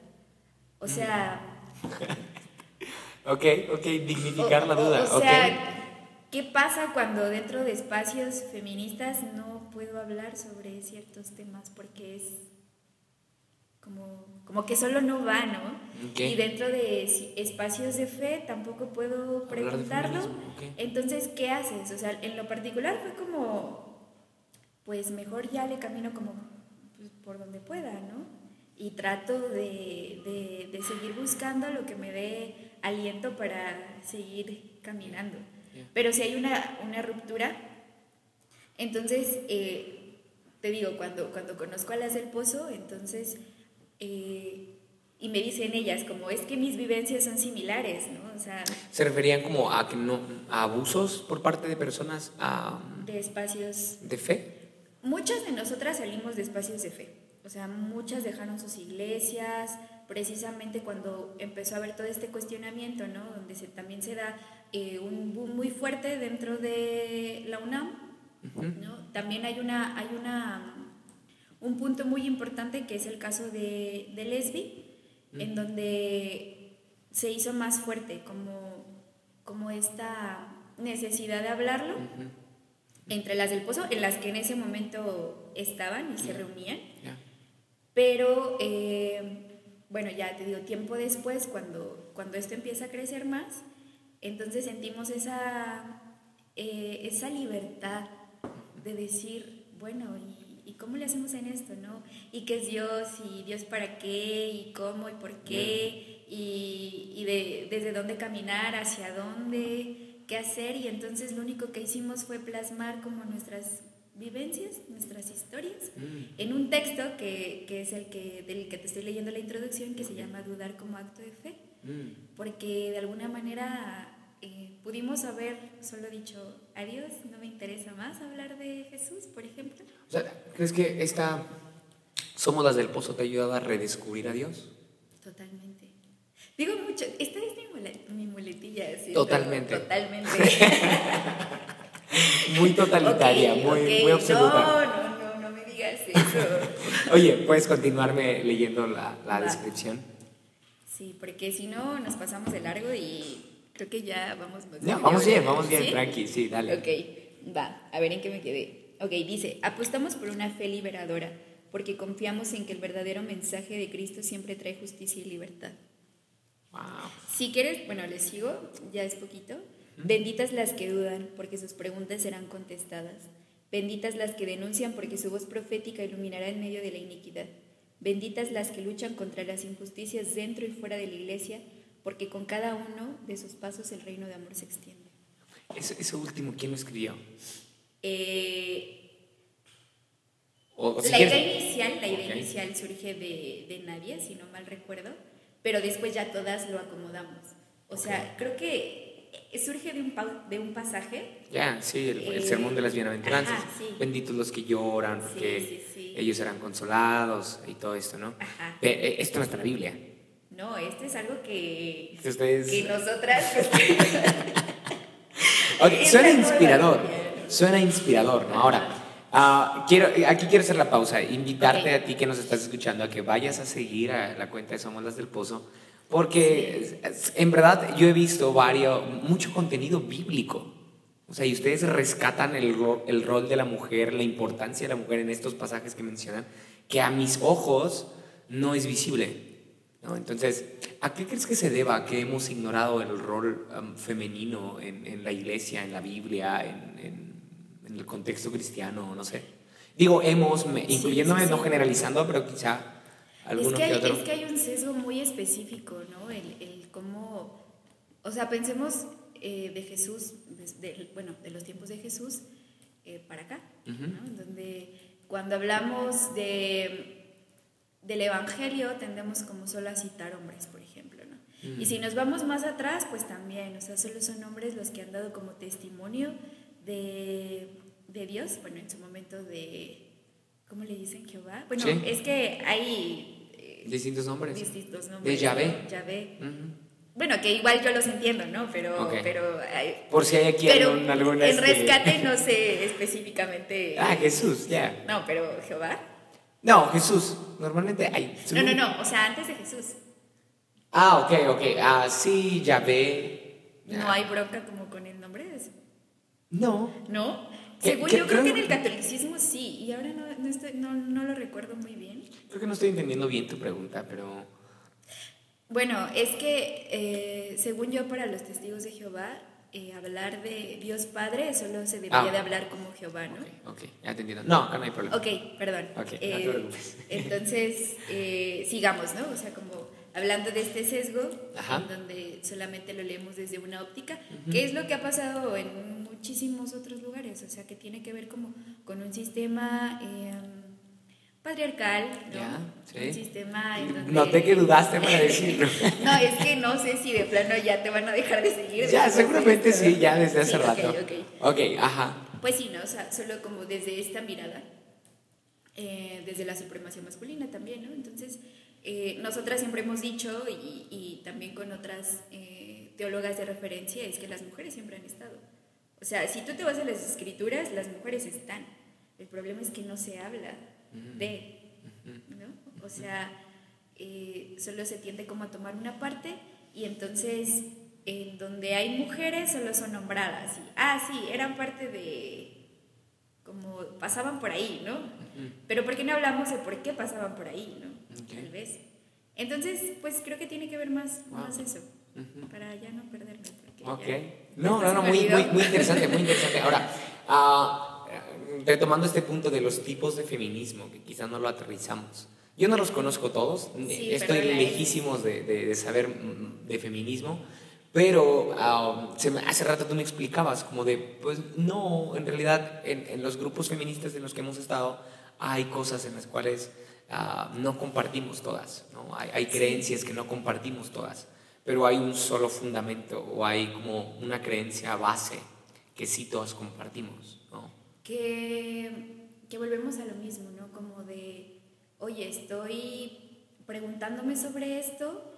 O sea... [LAUGHS] ok, ok, dignificar la duda. O, sea, ¿qué pasa cuando dentro de espacios feministas no puedo hablar sobre ciertos temas porque es como, como que solo no va, ¿no? Y dentro de espacios de fe tampoco puedo preguntarlo. Entonces, ¿qué haces? O sea, en lo particular fue como, pues mejor ya le camino como pues, por donde pueda, ¿no? Y trato de, de, seguir buscando lo que me dé aliento para seguir caminando. Pero si hay una, una ruptura, entonces, eh, te digo, cuando, cuando conozco a las del pozo, entonces, eh, y me dicen ellas, como es que mis vivencias son similares, ¿no? O sea, ¿Se referían como a, que no, a abusos por parte de personas de espacios de fe? Muchas de nosotras salimos de espacios de fe, o sea, muchas dejaron sus iglesias, precisamente cuando empezó a haber todo este cuestionamiento, ¿no? Donde se, también se da eh, un boom muy fuerte dentro de la UNAM, también hay una, hay una, un punto muy importante que es el caso de, de Lesbi, en donde se hizo más fuerte como, como esta necesidad de hablarlo entre las del pozo, en las que en ese momento estaban y se reunían. Pero, eh, bueno, ya te digo, tiempo después, cuando, cuando esto empieza a crecer más, entonces sentimos esa, eh, esa libertad de decir, bueno, ¿y, cómo le hacemos en esto, no? ¿Y qué es Dios? ¿Y Dios para qué? ¿Y cómo? ¿Y por qué? ¿Y, y de, desde dónde caminar? ¿Hacia dónde? ¿Qué hacer? Y entonces lo único que hicimos fue plasmar como nuestras vivencias, nuestras historias, mm. en un texto que, que, es el que, del que te estoy leyendo la introducción, que se llama Dudar como acto de fe, mm. porque de alguna manera eh, pudimos haber solo dicho adiós, no me interesa más hablar de Jesús, por ejemplo. O sea, ¿crees que esta Somos las del Pozo te ha ayudado a redescubrir a Dios? Totalmente. Digo mucho, esta es mi, muletilla. Totalmente. Totalmente. [LAUGHS] muy totalitaria, muy, muy absoluta. No, no, no, no me digas eso. [LAUGHS] Oye, ¿puedes continuarme leyendo la, la descripción? Sí, porque si no nos pasamos de largo y Creo que ya vamos vamos bien, vamos bien, tranqui, sí, dale. Ok, va, a ver en qué me quedé. Ok, dice, apostamos por una fe liberadora, porque confiamos en que el verdadero mensaje de Cristo siempre trae justicia y libertad. Wow. Si quieres, bueno, les sigo, ya es poquito. Benditas las que dudan, porque sus preguntas serán contestadas. Benditas las que denuncian, porque su voz profética iluminará en medio de la iniquidad. Benditas las que luchan contra las injusticias dentro y fuera de la iglesia, porque con cada uno de sus pasos el reino de amor se extiende. Ese, último, ¿quién lo escribió? Eh, la, idea inicial, la idea inicial surge de, de Nadia, si no mal recuerdo, pero después ya todas lo acomodamos. O sea, creo que surge de un, de un pasaje. Ya, sí, el, eh, sermón de las bienaventuranzas. Benditos los que lloran, porque ellos serán consolados y todo esto, ¿no? Eh, esto no está en la Biblia. No, esto es algo que, que nosotras... [LAUGHS] suena inspirador, suena inspirador, ¿no? Ahora, uh, quiero, aquí quiero hacer la pausa, invitarte a ti que nos estás escuchando a que vayas a seguir a la cuenta de Somos las del Pozo, porque en verdad yo he visto varios, mucho contenido bíblico. O sea, y ustedes rescatan el, el rol de la mujer, la importancia de la mujer en estos pasajes que mencionan, que a mis ojos no es visible. ¿no? Entonces, ¿a qué crees que se deba que hemos ignorado el rol um, femenino en, en, la iglesia, en la Biblia, en, en, el contexto cristiano, no sé? Digo, hemos, incluyéndome, no generalizando, pero quizá alguno es que, hay, otro. Es que hay un sesgo muy específico, ¿no? El, el cómo, o sea, pensemos eh, de Jesús, de, bueno, de los tiempos de Jesús eh, para acá, ¿no? Donde cuando hablamos de del Evangelio tendemos como solo a citar hombres, por ejemplo, ¿no? Y si nos vamos más atrás, pues también, o sea, solo son hombres los que han dado como testimonio de, de Dios, bueno, en su momento de, ¿cómo le dicen Jehová? Bueno, es que hay... Eh, distintos nombres. Distintos nombres. De Yahvé. Yahvé. Bueno, que igual yo los entiendo, ¿no? Pero... pero Por si hay aquí pero alguna... En este, rescate no [LAUGHS] sé específicamente... Ah, Jesús, ya. No, pero Jehová. No, Jesús. Normalmente hay. No, no, no. O sea, antes de Jesús. Ah, ok, ok. Ah, sí, ya ve. ¿No hay bronca como con? No. ¿No? Según yo creo, que en el catolicismo sí, y ahora no, no, estoy, no, no, lo recuerdo muy bien. Creo que no estoy entendiendo bien tu pregunta, pero... Bueno, es que eh, según yo para los testigos de Jehová eh, hablar de Dios Padre, solo se debería Ah. de hablar como Jehová, ¿no? Ok, ok, ya te entiendo. No, acá no hay problema. Ok, perdón. Ok, no te Eh, preocupes. entonces, eh, sigamos, ¿no? O sea, como hablando de este sesgo, Ajá. en donde solamente lo leemos desde una óptica, que es lo que ha pasado en muchísimos otros lugares, o sea, que tiene que ver como con un sistema eh, patriarcal, ¿no? Ya, sí. Un sistema en donde... Noté [LAUGHS] que dudaste para decirlo. [LAUGHS] no, es que no sé si de plano ya te van a dejar de seguir. ya, seguramente esto. sí, ya desde hace Sí, rato. ok. Ok, ajá. Pues sí, ¿no? O sea, solo como desde esta mirada, eh, desde la supremacía masculina también, ¿no? Entonces, eh, nosotras siempre hemos dicho, y, y también con otras eh, teólogas de referencia, es que las mujeres siempre han estado. O sea, si tú te vas a las escrituras, las mujeres están. El problema es que no se habla de, ¿no? O sea, eh, solo se tiende como a tomar una parte y entonces en donde hay mujeres solo son nombradas. Y, ah, sí, eran parte de, como pasaban por ahí, ¿no? Pero ¿por qué no hablamos de por qué pasaban por ahí, ¿no? Ok. Tal vez. Entonces, pues creo que tiene que ver más, Wow. más eso, para ya no perderme. Ok. No, no, no, muy, muy, muy interesante, muy interesante. Ahora, ah, retomando este punto de los tipos de feminismo, que quizás no lo aterrizamos. Yo no los conozco todos, Sí, estoy eh. lejísimos de, de- de saber mm, de feminismo, pero se me- hace rato tú me explicabas como de, pues no, en realidad en, en los grupos feministas en los que hemos estado hay cosas en las cuales ah, no compartimos todas, ¿no? hay, creencias que no compartimos todas, pero hay un solo fundamento o hay como una creencia base que sí todas compartimos. ¿no? que, que volvemos a lo mismo, ¿no? Como de, oye, estoy preguntándome sobre esto,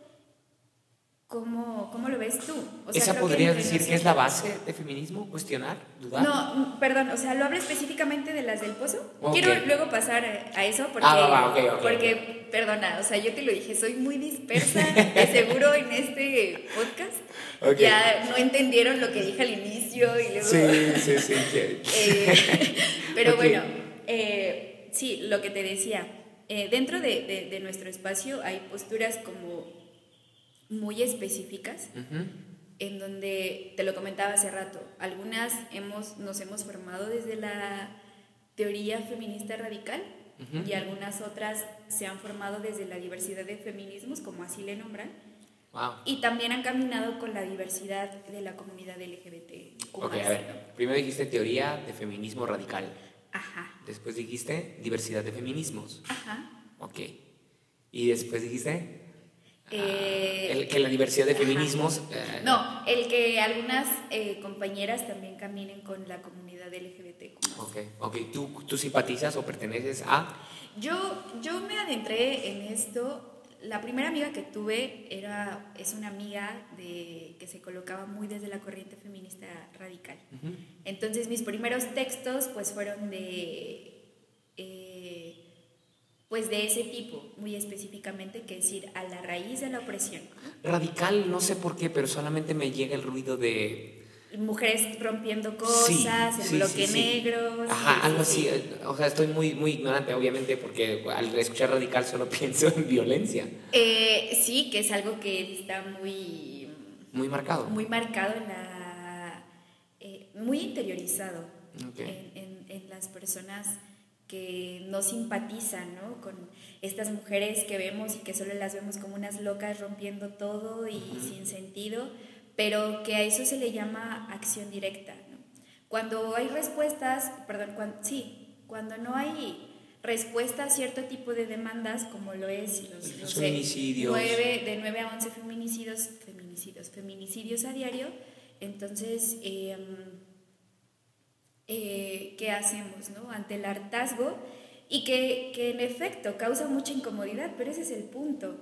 ¿cómo, cómo lo ves tú? O sea, ¿Esa que entre decir que es la base de feminismo? ¿Cuestionar? ¿Dudar? No, mm, perdón, o sea, lo hablo específicamente de las del pozo. Quiero luego pasar a eso porque, Ah, va, va, ok, ok, porque perdona, o sea, yo te lo dije, soy muy dispersa, de seguro en este podcast. Ya no entendieron lo que dije al inicio y luego... Sí, sí, sí. [LAUGHS] Eh, pero bueno, eh, sí, lo que te decía, eh, dentro de, de- de nuestro espacio hay posturas como muy específicas, en donde, te lo comentaba hace rato, algunas hemos, nos hemos formado desde la teoría feminista radical y algunas otras se han formado desde la diversidad de feminismos, como así le nombran, Wow. y también han caminado con la diversidad de la comunidad LGBT. Ok, a ver. Primero dijiste teoría de feminismo radical. Ajá, Después dijiste diversidad de feminismos. ajá. Ok. Y después dijiste Eh, el- que la diversidad de feminismos. eh, No, el que algunas eh, compañeras también caminen con la comunidad LGBT. Ok, ok. ¿Tú, ¿Tú simpatizas o perteneces a.? Yo, yo me adentré en esto. La primera amiga que tuve era, es una amiga de, que se colocaba muy desde la corriente feminista radical. Entonces mis primeros textos pues fueron de, pues de ese tipo, muy específicamente, que es ir a la raíz de la opresión. Radical, no sé por qué, pero solamente me llega el ruido de. Mujeres rompiendo Sí, cosas, el sí, bloque sí, negro. Ajá, algo sí, así. sí. O sea, estoy muy, muy ignorante, obviamente, porque al escuchar radical solo [LAUGHS] pienso en violencia. Eh, sí, que es algo que está muy, Muy marcado. muy marcado en la... eh, muy interiorizado en- en las personas que no simpatizan ¿no? con estas mujeres que vemos y que solo las vemos como unas locas rompiendo todo y sin sentido, pero que a eso se le llama acción directa. ¿no? Cuando hay respuestas, perdón, cuan- sí, cuando no hay respuesta a cierto tipo de demandas, como lo es los, Los sé, feminicidios. de 9 a 11 feminicidios, feminicidios, feminicidios a diario, entonces, eh, eh, ¿qué hacemos no? ante el hartazgo? Y que, que en efecto causa mucha incomodidad, pero ese es el punto,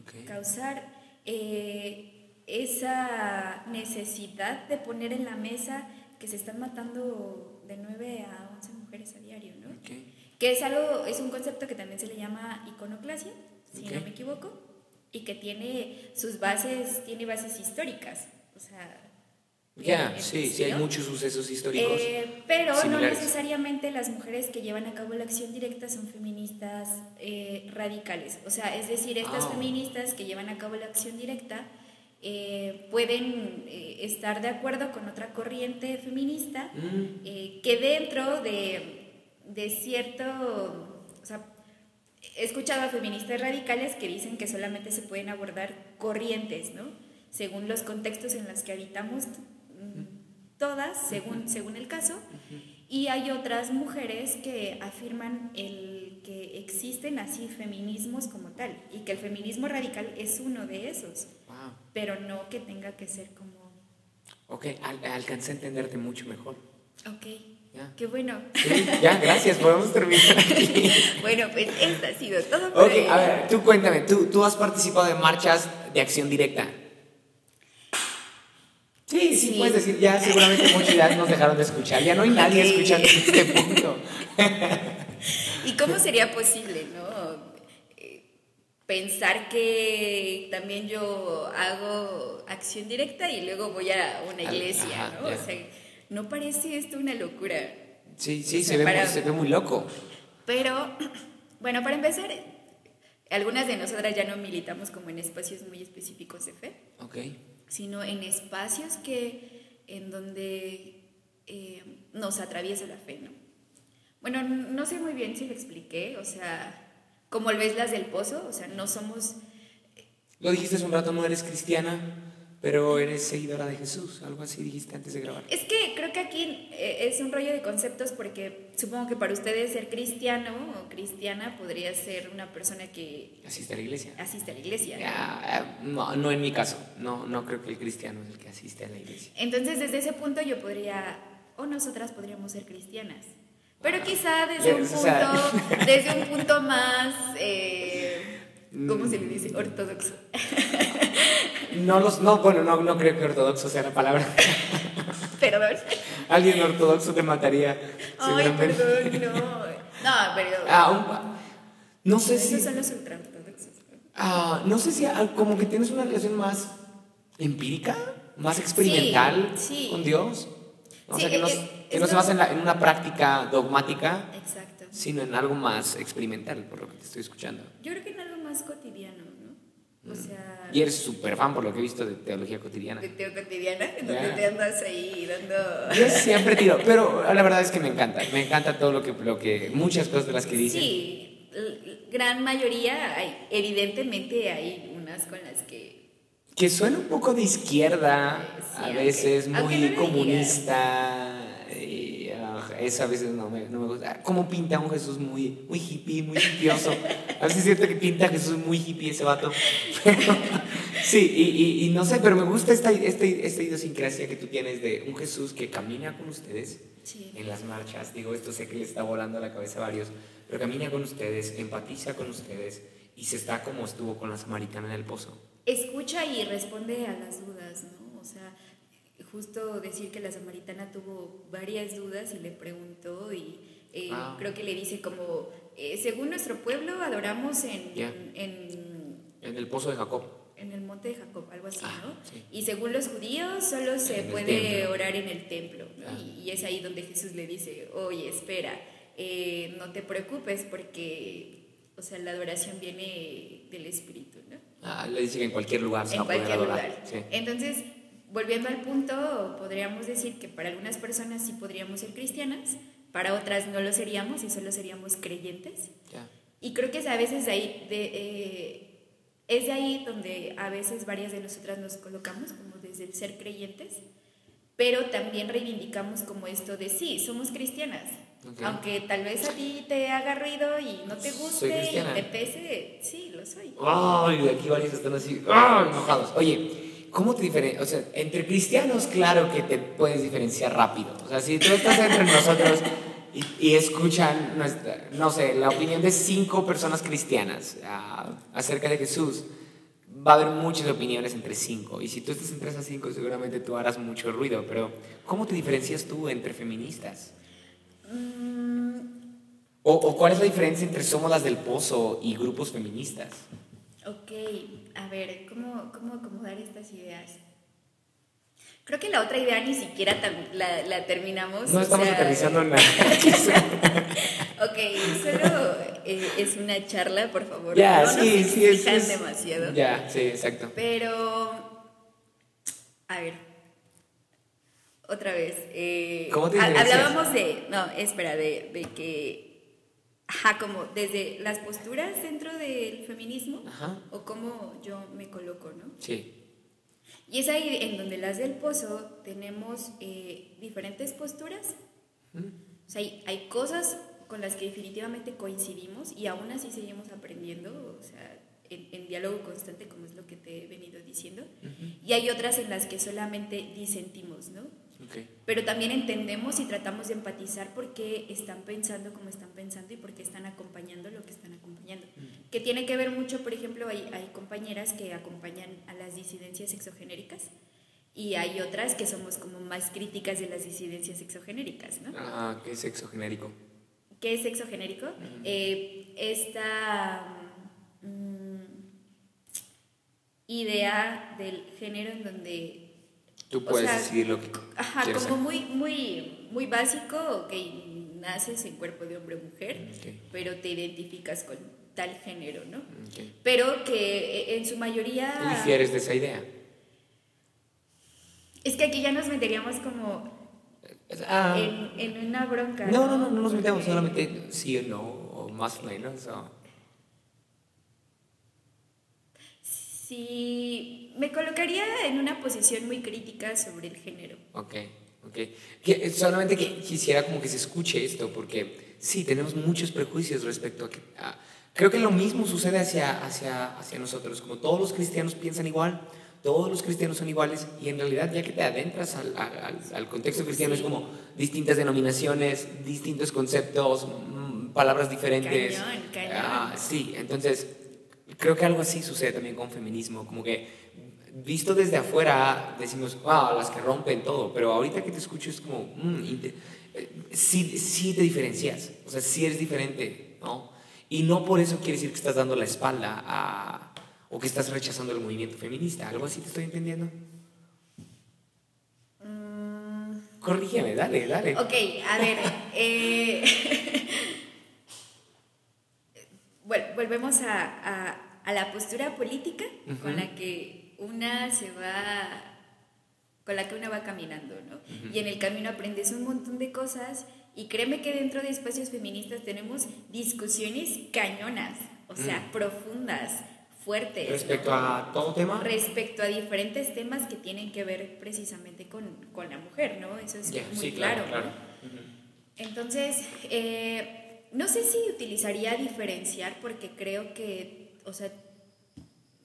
Ok. causar eh, esa necesidad de poner en la mesa que se están matando de 9 a 11 mujeres a diario, ¿no? Ok. Que es algo, es un concepto que también se le llama iconoclasia, si Ok. no me equivoco, y que tiene sus bases, tiene bases históricas, o sea... Ya, en- sí, sí, hay muchos sucesos históricos. Eh, pero no necesariamente las mujeres que llevan a cabo la acción directa son feministas eh, radicales. O sea, es decir, estas Ah. feministas que llevan a cabo la acción directa eh, pueden estar de acuerdo con otra corriente feminista eh, que dentro de, de cierto, o sea, he escuchado a feministas radicales que dicen que solamente se pueden abordar corrientes, ¿no? Según los contextos en los que habitamos mm, todas, según, según el caso. Y hay otras mujeres que afirman el que existen así feminismos como tal y que el feminismo radical es uno de esos, pero no que tenga que ser como... Ok, alcancé a entenderte mucho mejor. Ok. Qué bueno. ya, gracias, podemos terminar [LAUGHS] bueno, pues esto ha sido todo. Por ok, a ver, tú cuéntame, ¿tú, tú has participado en marchas de acción directa. Sí, sí, puedes decir, ya seguramente muchos ya nos dejaron de escuchar, ya no hay nadie escuchando este punto. ¿Y cómo sería posible, no? Pensar que también yo hago acción directa y luego voy a una iglesia, ¿no? O sea, ¿no parece esto una locura? Sí, sí, se, ve se ve muy loco. Pero, [CLEARS THROAT] bueno, para empezar, algunas de nosotras ya no militamos como en espacios muy específicos de fe. Ok sino en espacios que, en donde eh, nos atraviesa la fe, ¿no? Bueno, no sé muy bien si lo expliqué, o sea, como ves las del pozo, o sea, no somos... Lo dijiste hace un rato, no eres cristiana, pero eres seguidora de Jesús, algo así dijiste antes de grabar. Es que creo que aquí eh, es un rollo de conceptos porque supongo que para ustedes ser cristiano o cristiana podría ser una persona que... Asiste a la iglesia. Asiste a la iglesia. ¿no? no, en mi caso, no, no creo que el cristiano es el que asiste a la iglesia. Entonces desde ese punto yo podría, o nosotras podríamos ser cristianas. Pero quizá desde un punto, [LAUGHS] desde un punto más, eh, ¿cómo se le dice? Ortodoxo. No los, no, bueno, no, no creo que ortodoxo sea la palabra. [LAUGHS] Perdón. Alguien ortodoxo te mataría. Ay, perdón, no. No, pero. [LAUGHS] Ah, no sé si. Esos son los ultraortodoxos. Ah, no sé si como que tienes una relación más empírica, más experimental con Dios. O sea, que, no, que no se basa en, en, una práctica dogmática, Exacto. sino en algo más experimental, por lo que te estoy escuchando. Yo creo que en algo más cotidiano, ¿no? O mm. sea y eres súper fan por lo que he visto de teología cotidiana. De teología cotidiana, [LAUGHS] donde te andas ahí dando... Yo siempre [LAUGHS] tiro, pero la verdad es que me encanta, me encanta todo lo que, lo que muchas cosas de las que dicen. Sí, gran mayoría, hay, evidentemente hay unas con las que... Que suena un poco de izquierda, a veces muy comunista eso a veces no me, no me gusta. ¿Cómo pinta un Jesús muy, muy hippie, muy hippioso? A veces siento que pinta a Jesús muy hippie ese vato. sí, y, y, no sé, pero me gusta esta, esta, esta, idiosincrasia que tú tienes de un Jesús que camina con ustedes en las marchas. Digo, esto sé que le está volando a la cabeza a varios, pero camina con ustedes, empatiza con ustedes y se está como estuvo con la samaritana en el pozo. Escucha y responde a las dudas, ¿no? Justo decir que la samaritana tuvo varias dudas y le preguntó y eh, ah. creo que le dice como, eh, según nuestro pueblo adoramos en, en, en, el pozo de Jacob. En el monte de Jacob, algo así, ah, ¿no? Y según los judíos solo se puede orar en el templo, ah. y, es ahí donde Jesús le dice, oye, espera, eh, no te preocupes porque, o sea, la adoración viene del Espíritu, ¿no? Ah, le dice que en cualquier lugar se en cualquier lugar. Entonces, volviendo al punto, podríamos decir que para algunas personas sí podríamos ser cristianas, para otras no lo seríamos y solo seríamos creyentes. Y creo que es a veces ahí, de, eh, es de ahí donde a veces varias de nosotras nos colocamos, como desde el ser creyentes, pero también reivindicamos como esto de sí, somos cristianas. Aunque tal vez a ti te haga ruido y no te guste y te pese, sí, lo soy. Ay, aquí varios están así, ¡ah! enojados. Oye, ¿cómo te diferencias? O sea, entre cristianos, claro que te puedes diferenciar rápido. O sea, si tú estás entre nosotros y, escuchan, nuestra, no sé, la opinión de cinco personas cristianas ah, acerca de Jesús, va a haber muchas opiniones entre cinco. Y si tú estás entre esas cinco, seguramente tú harás mucho ruido. Pero, ¿cómo te diferencias tú entre feministas? Mm. O, ¿O cuál es la diferencia entre Somos las del Pozo y grupos feministas? Ok, a ver, ¿cómo, cómo acomodar estas ideas? Creo que la otra idea ni siquiera la, la, terminamos. No estamos aterrizando nada. [LAUGHS] ok, solo eh, es una charla, por favor. Ya, sí, sí, es, demasiado. Ya, sí, exacto. Pero A ver, otra vez. Eh, ¿Cómo te ha-? Hablábamos de, no, espera, de, de que, ajá, como desde las posturas dentro del feminismo Ajá. o cómo yo me coloco, ¿no? Sí. Y es ahí en donde las del pozo tenemos eh, diferentes posturas. O sea, hay, hay cosas con las que definitivamente coincidimos y aún así seguimos aprendiendo, o sea, en, en diálogo constante, como es lo que te he venido diciendo. Y hay otras en las que solamente disentimos, ¿no? Ok. Pero también entendemos y tratamos de empatizar por qué están pensando como están pensando y por qué están acompañando lo que están acompañando. Que tiene que ver mucho, por ejemplo, hay, hay compañeras que acompañan a las disidencias sexogenéricas y hay otras que somos como más críticas de las disidencias sexogenéricas, ¿no? Ah, ¿qué es sexo genérico? ¿Qué es sexo genérico? Eh, esta mm, idea del género en donde Tú o puedes sea, decidir lo que Ajá, como muy, muy, muy básico, que naces en cuerpo de hombre o mujer, Ok. pero te identificas con tal género, ¿no? Ok. Pero que eh, en su mayoría... Tú difieres de esa idea. Es que aquí ya nos meteríamos como Ah, en, en una bronca. no, no, no, no nos metemos, solamente sí o no, o más o menos. o- Sí, me colocaría en una posición muy crítica sobre el género. Ok, ok. Que, solamente que quisiera como que se escuche esto, porque sí, tenemos muchos prejuicios respecto a que... a- creo que lo mismo sucede hacia, hacia, hacia nosotros, como todos los cristianos piensan igual, todos los cristianos son iguales, y en realidad ya que te adentras al, al- al- contexto cristiano es como distintas denominaciones, distintos conceptos, mm, palabras diferentes. Cañón, cañón. Ah, sí, entonces creo que algo así sucede también con feminismo, como que visto desde afuera decimos, wow, las que rompen todo, pero ahorita que te escucho es como, mm, eh, sí, sí te diferencias, o sea, sí eres diferente, ¿no? Y no por eso quiere decir que estás dando la espalda a, o que estás rechazando el movimiento feminista, algo así te estoy entendiendo. Corrígeme, dale, dale. Ok, a ver. eh, [LAUGHS] Vol- volvemos a, a- a la postura política con la que una se va. con la que una va caminando, ¿no? Y en el camino aprendes un montón de cosas. Y créeme que dentro de espacios feministas tenemos discusiones cañonas, o sea, profundas, fuertes. Respecto ¿no? a todo tema. respecto a diferentes temas que tienen que ver precisamente con, con la mujer, ¿no? Eso es muy sí, claro. claro, ¿no? claro. Entonces, eh, no sé si utilizaría diferenciar porque creo que, o sea,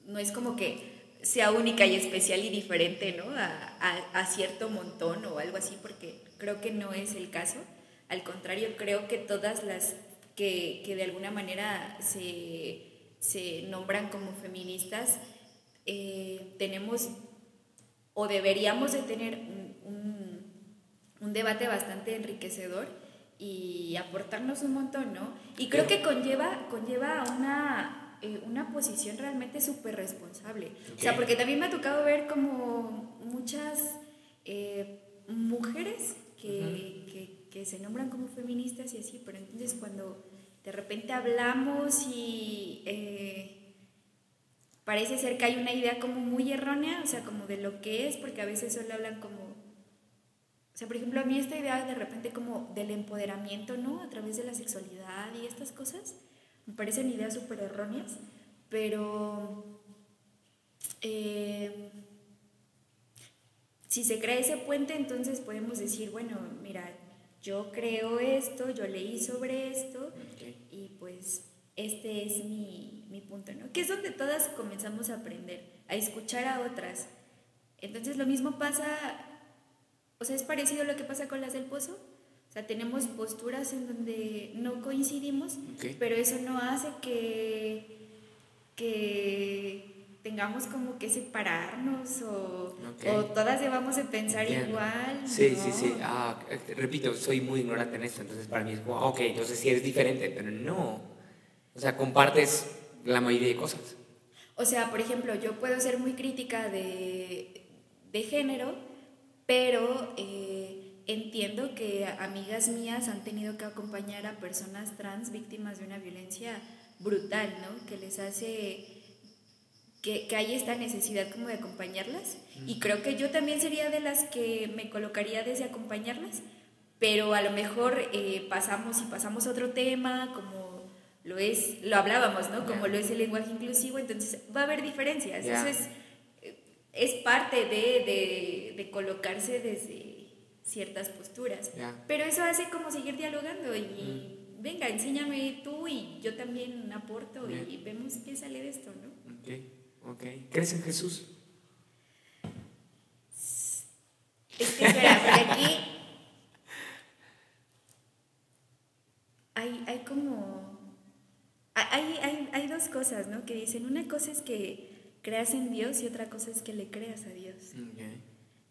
no es como que sea única y especial y diferente, ¿no? A, a- a cierto montón o algo así, porque creo que no es el caso. Al contrario, creo que todas las que, que de alguna manera se, se nombran como feministas, eh, tenemos o deberíamos de tener un, un- un debate bastante enriquecedor y aportarnos un montón, ¿no? Y creo que conlleva, conlleva una, eh, una posición realmente súper responsable. O sea, porque también me ha tocado ver como muchas eh, mujeres que, que- que se nombran como feministas y así, pero entonces cuando de repente hablamos y... eh, parece ser que hay una idea como muy errónea, o sea, como de lo que es, porque a veces solo hablan como, o sea, por ejemplo, a mí esta idea de repente como del empoderamiento, ¿no? A través de la sexualidad y estas cosas, me parecen ideas súper erróneas, pero eh, si se crea ese puente, entonces podemos decir, bueno, mira, yo creo esto, yo leí sobre esto, y pues este es mi, mi punto, ¿no? Que es donde todas comenzamos a aprender, a escuchar a otras. Entonces lo mismo pasa, o sea, es parecido a lo que pasa con las del pozo. O sea, tenemos posturas en donde no coincidimos, Ok. pero eso no hace que, que tengamos como que separarnos o, Ok. o todas debamos de pensar Entiendo. igual. Sí, ¿no? sí, sí. Ah, eh, repito, soy muy ignorante en esto, entonces para mí es como, ok, entonces sí eres diferente, pero no. O sea, compartes la mayoría de cosas. O sea, por ejemplo, yo puedo ser muy crítica de, de género, pero eh, entiendo que amigas mías han tenido que acompañar a personas trans víctimas de una violencia brutal, ¿no? Que les hace que, que hay esta necesidad como de acompañarlas. Y creo que yo también sería de las que me colocaría desde acompañarlas, pero a lo mejor eh, pasamos y pasamos a otro tema, como lo es, lo hablábamos, ¿no? Como lo es el lenguaje inclusivo, entonces va a haber diferencias. Eso es, es parte de, de, de, colocarse desde ciertas posturas. Pero eso hace como seguir dialogando y venga, enséñame tú y yo también aporto y vemos qué sale de esto, ¿no? Ok, ¿Crees en Jesús? Es que espera, por aquí hay, hay como... Hay, hay, hay dos cosas, ¿no? Que dicen, una cosa es que creas en Dios y otra cosa es que le creas a Dios.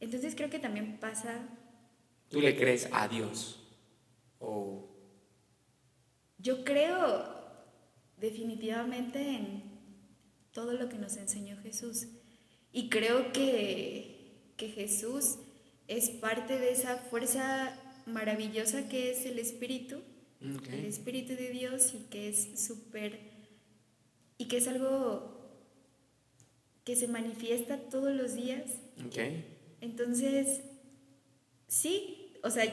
Entonces creo que también pasa... ¿Tú le crees a Dios? ¿O yo creo definitivamente en todo lo que nos enseñó Jesús. Y creo que, que Jesús es parte de esa fuerza maravillosa que es el Espíritu, el Espíritu de Dios y que es súper, y que es algo que se manifiesta todos los días. Entonces, sí, o sea,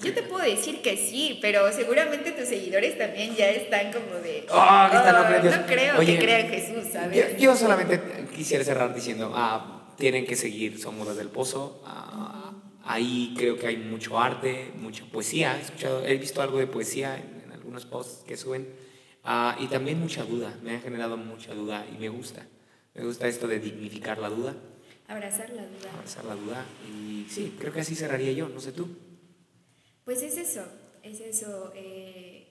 yo te puedo decir que sí, pero seguramente tus seguidores también ya están como de. Oh, no, no, creo que crean Jesús, ¿sabes? Yo, solamente quisiera cerrar diciendo: ah, tienen que seguir Somos del Pozo. Ah, ahí creo que hay mucho arte, mucha poesía. He, escuchado, he visto algo de poesía en, algunos posts que suben. Ah, y también mucha duda. Me ha generado mucha duda y me gusta. Me gusta esto de dignificar la duda. Abrazar la duda. Abrazar la duda. Y sí, creo que así cerraría yo, no sé tú. Pues es eso, es eso, eh,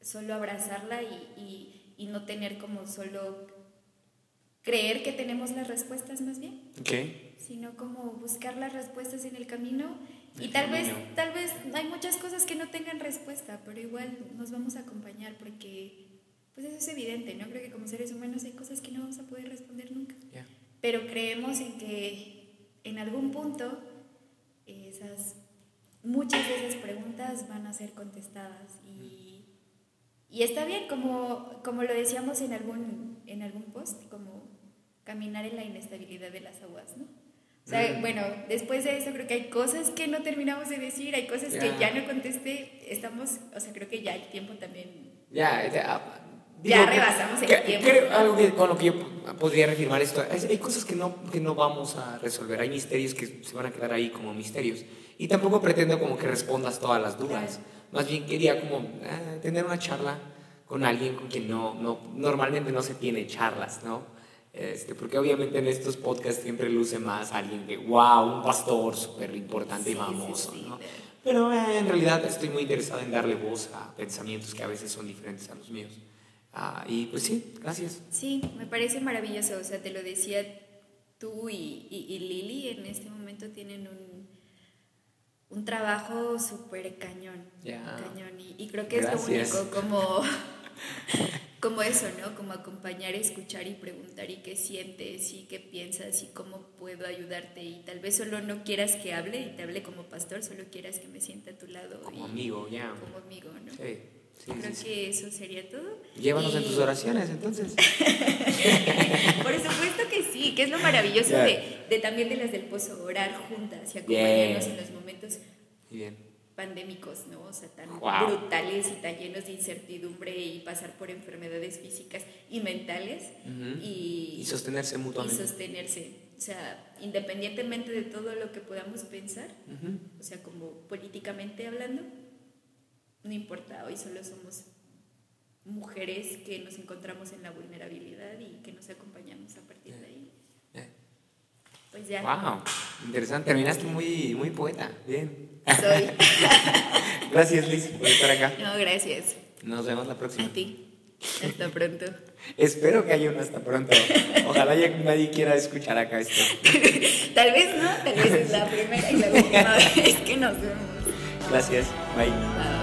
solo abrazarla y, y, no tener como solo creer que tenemos las respuestas más bien, okay. sino como buscar las respuestas en el camino y tal vez, tal vez hay muchas cosas que no tengan respuesta, pero igual nos vamos a acompañar porque pues eso es evidente, ¿no? Creo que como seres humanos hay cosas que no vamos a poder responder nunca, pero creemos en que en algún punto esas muchas de esas preguntas van a ser contestadas y, y está bien, como, como lo decíamos en algún, en algún post, como caminar en la inestabilidad de las aguas, ¿no? O sea, bueno, después de eso creo que hay cosas que no terminamos de decir, hay cosas que ya no contesté, estamos, o sea, creo que ya el tiempo también... Ya, ya, ya rebasamos el tiempo. algo que, con lo que yo podría reafirmar esto, hay cosas que no, que no vamos a resolver, hay misterios que se van a quedar ahí como misterios. Y tampoco pretendo como que respondas todas las dudas. Más bien quería como eh, tener una charla con alguien con quien no, no, normalmente no se tiene charlas, ¿no? Este, porque obviamente en estos podcasts siempre luce más alguien que, wow, un pastor súper importante y famoso, ¿no? Pero eh, en realidad estoy muy interesado en darle voz a pensamientos que a veces son diferentes a los míos. Ah, y pues sí, gracias. Sí, me parece maravilloso. O sea, te lo decía tú y, y, y Lili en este momento tienen un un trabajo súper cañón. cañón. Y, creo que es lo único, como, [LAUGHS] como eso, ¿no? Como acompañar, escuchar y preguntar y qué sientes y qué piensas y cómo puedo ayudarte. Y tal vez solo no quieras que hable y te hable como pastor, solo quieras que me sienta a tu lado. Como amigo, ya. Como amigo, ¿no? Sí. Creo que eso sería todo. Llévanos en tus oraciones, entonces. [LAUGHS] Por supuesto que sí, que es lo maravilloso de, de, también de las del pozo, orar juntas y acompañarnos en los momentos pandémicos, ¿no? O sea, tan brutales y tan llenos de incertidumbre y pasar por enfermedades físicas y mentales. y, y, sostenerse mutuamente. Y sostenerse. O sea, independientemente de todo lo que podamos pensar, o sea, como políticamente hablando, no importa, hoy solo somos mujeres que nos encontramos en la vulnerabilidad y que nos acompañamos a partir de ahí. Pues ya. Wow, interesante. Terminaste muy, muy poeta. Bien. Soy. [LAUGHS] gracias, Liz, por estar acá. No, gracias. Nos vemos la próxima. A ti. Hasta pronto. Espero que haya un hasta pronto. Ojalá ya nadie quiera escuchar acá esto. [LAUGHS] tal vez no, tal vez es la primera y la última vez que nos vemos. Gracias. Bye. Bye, bye.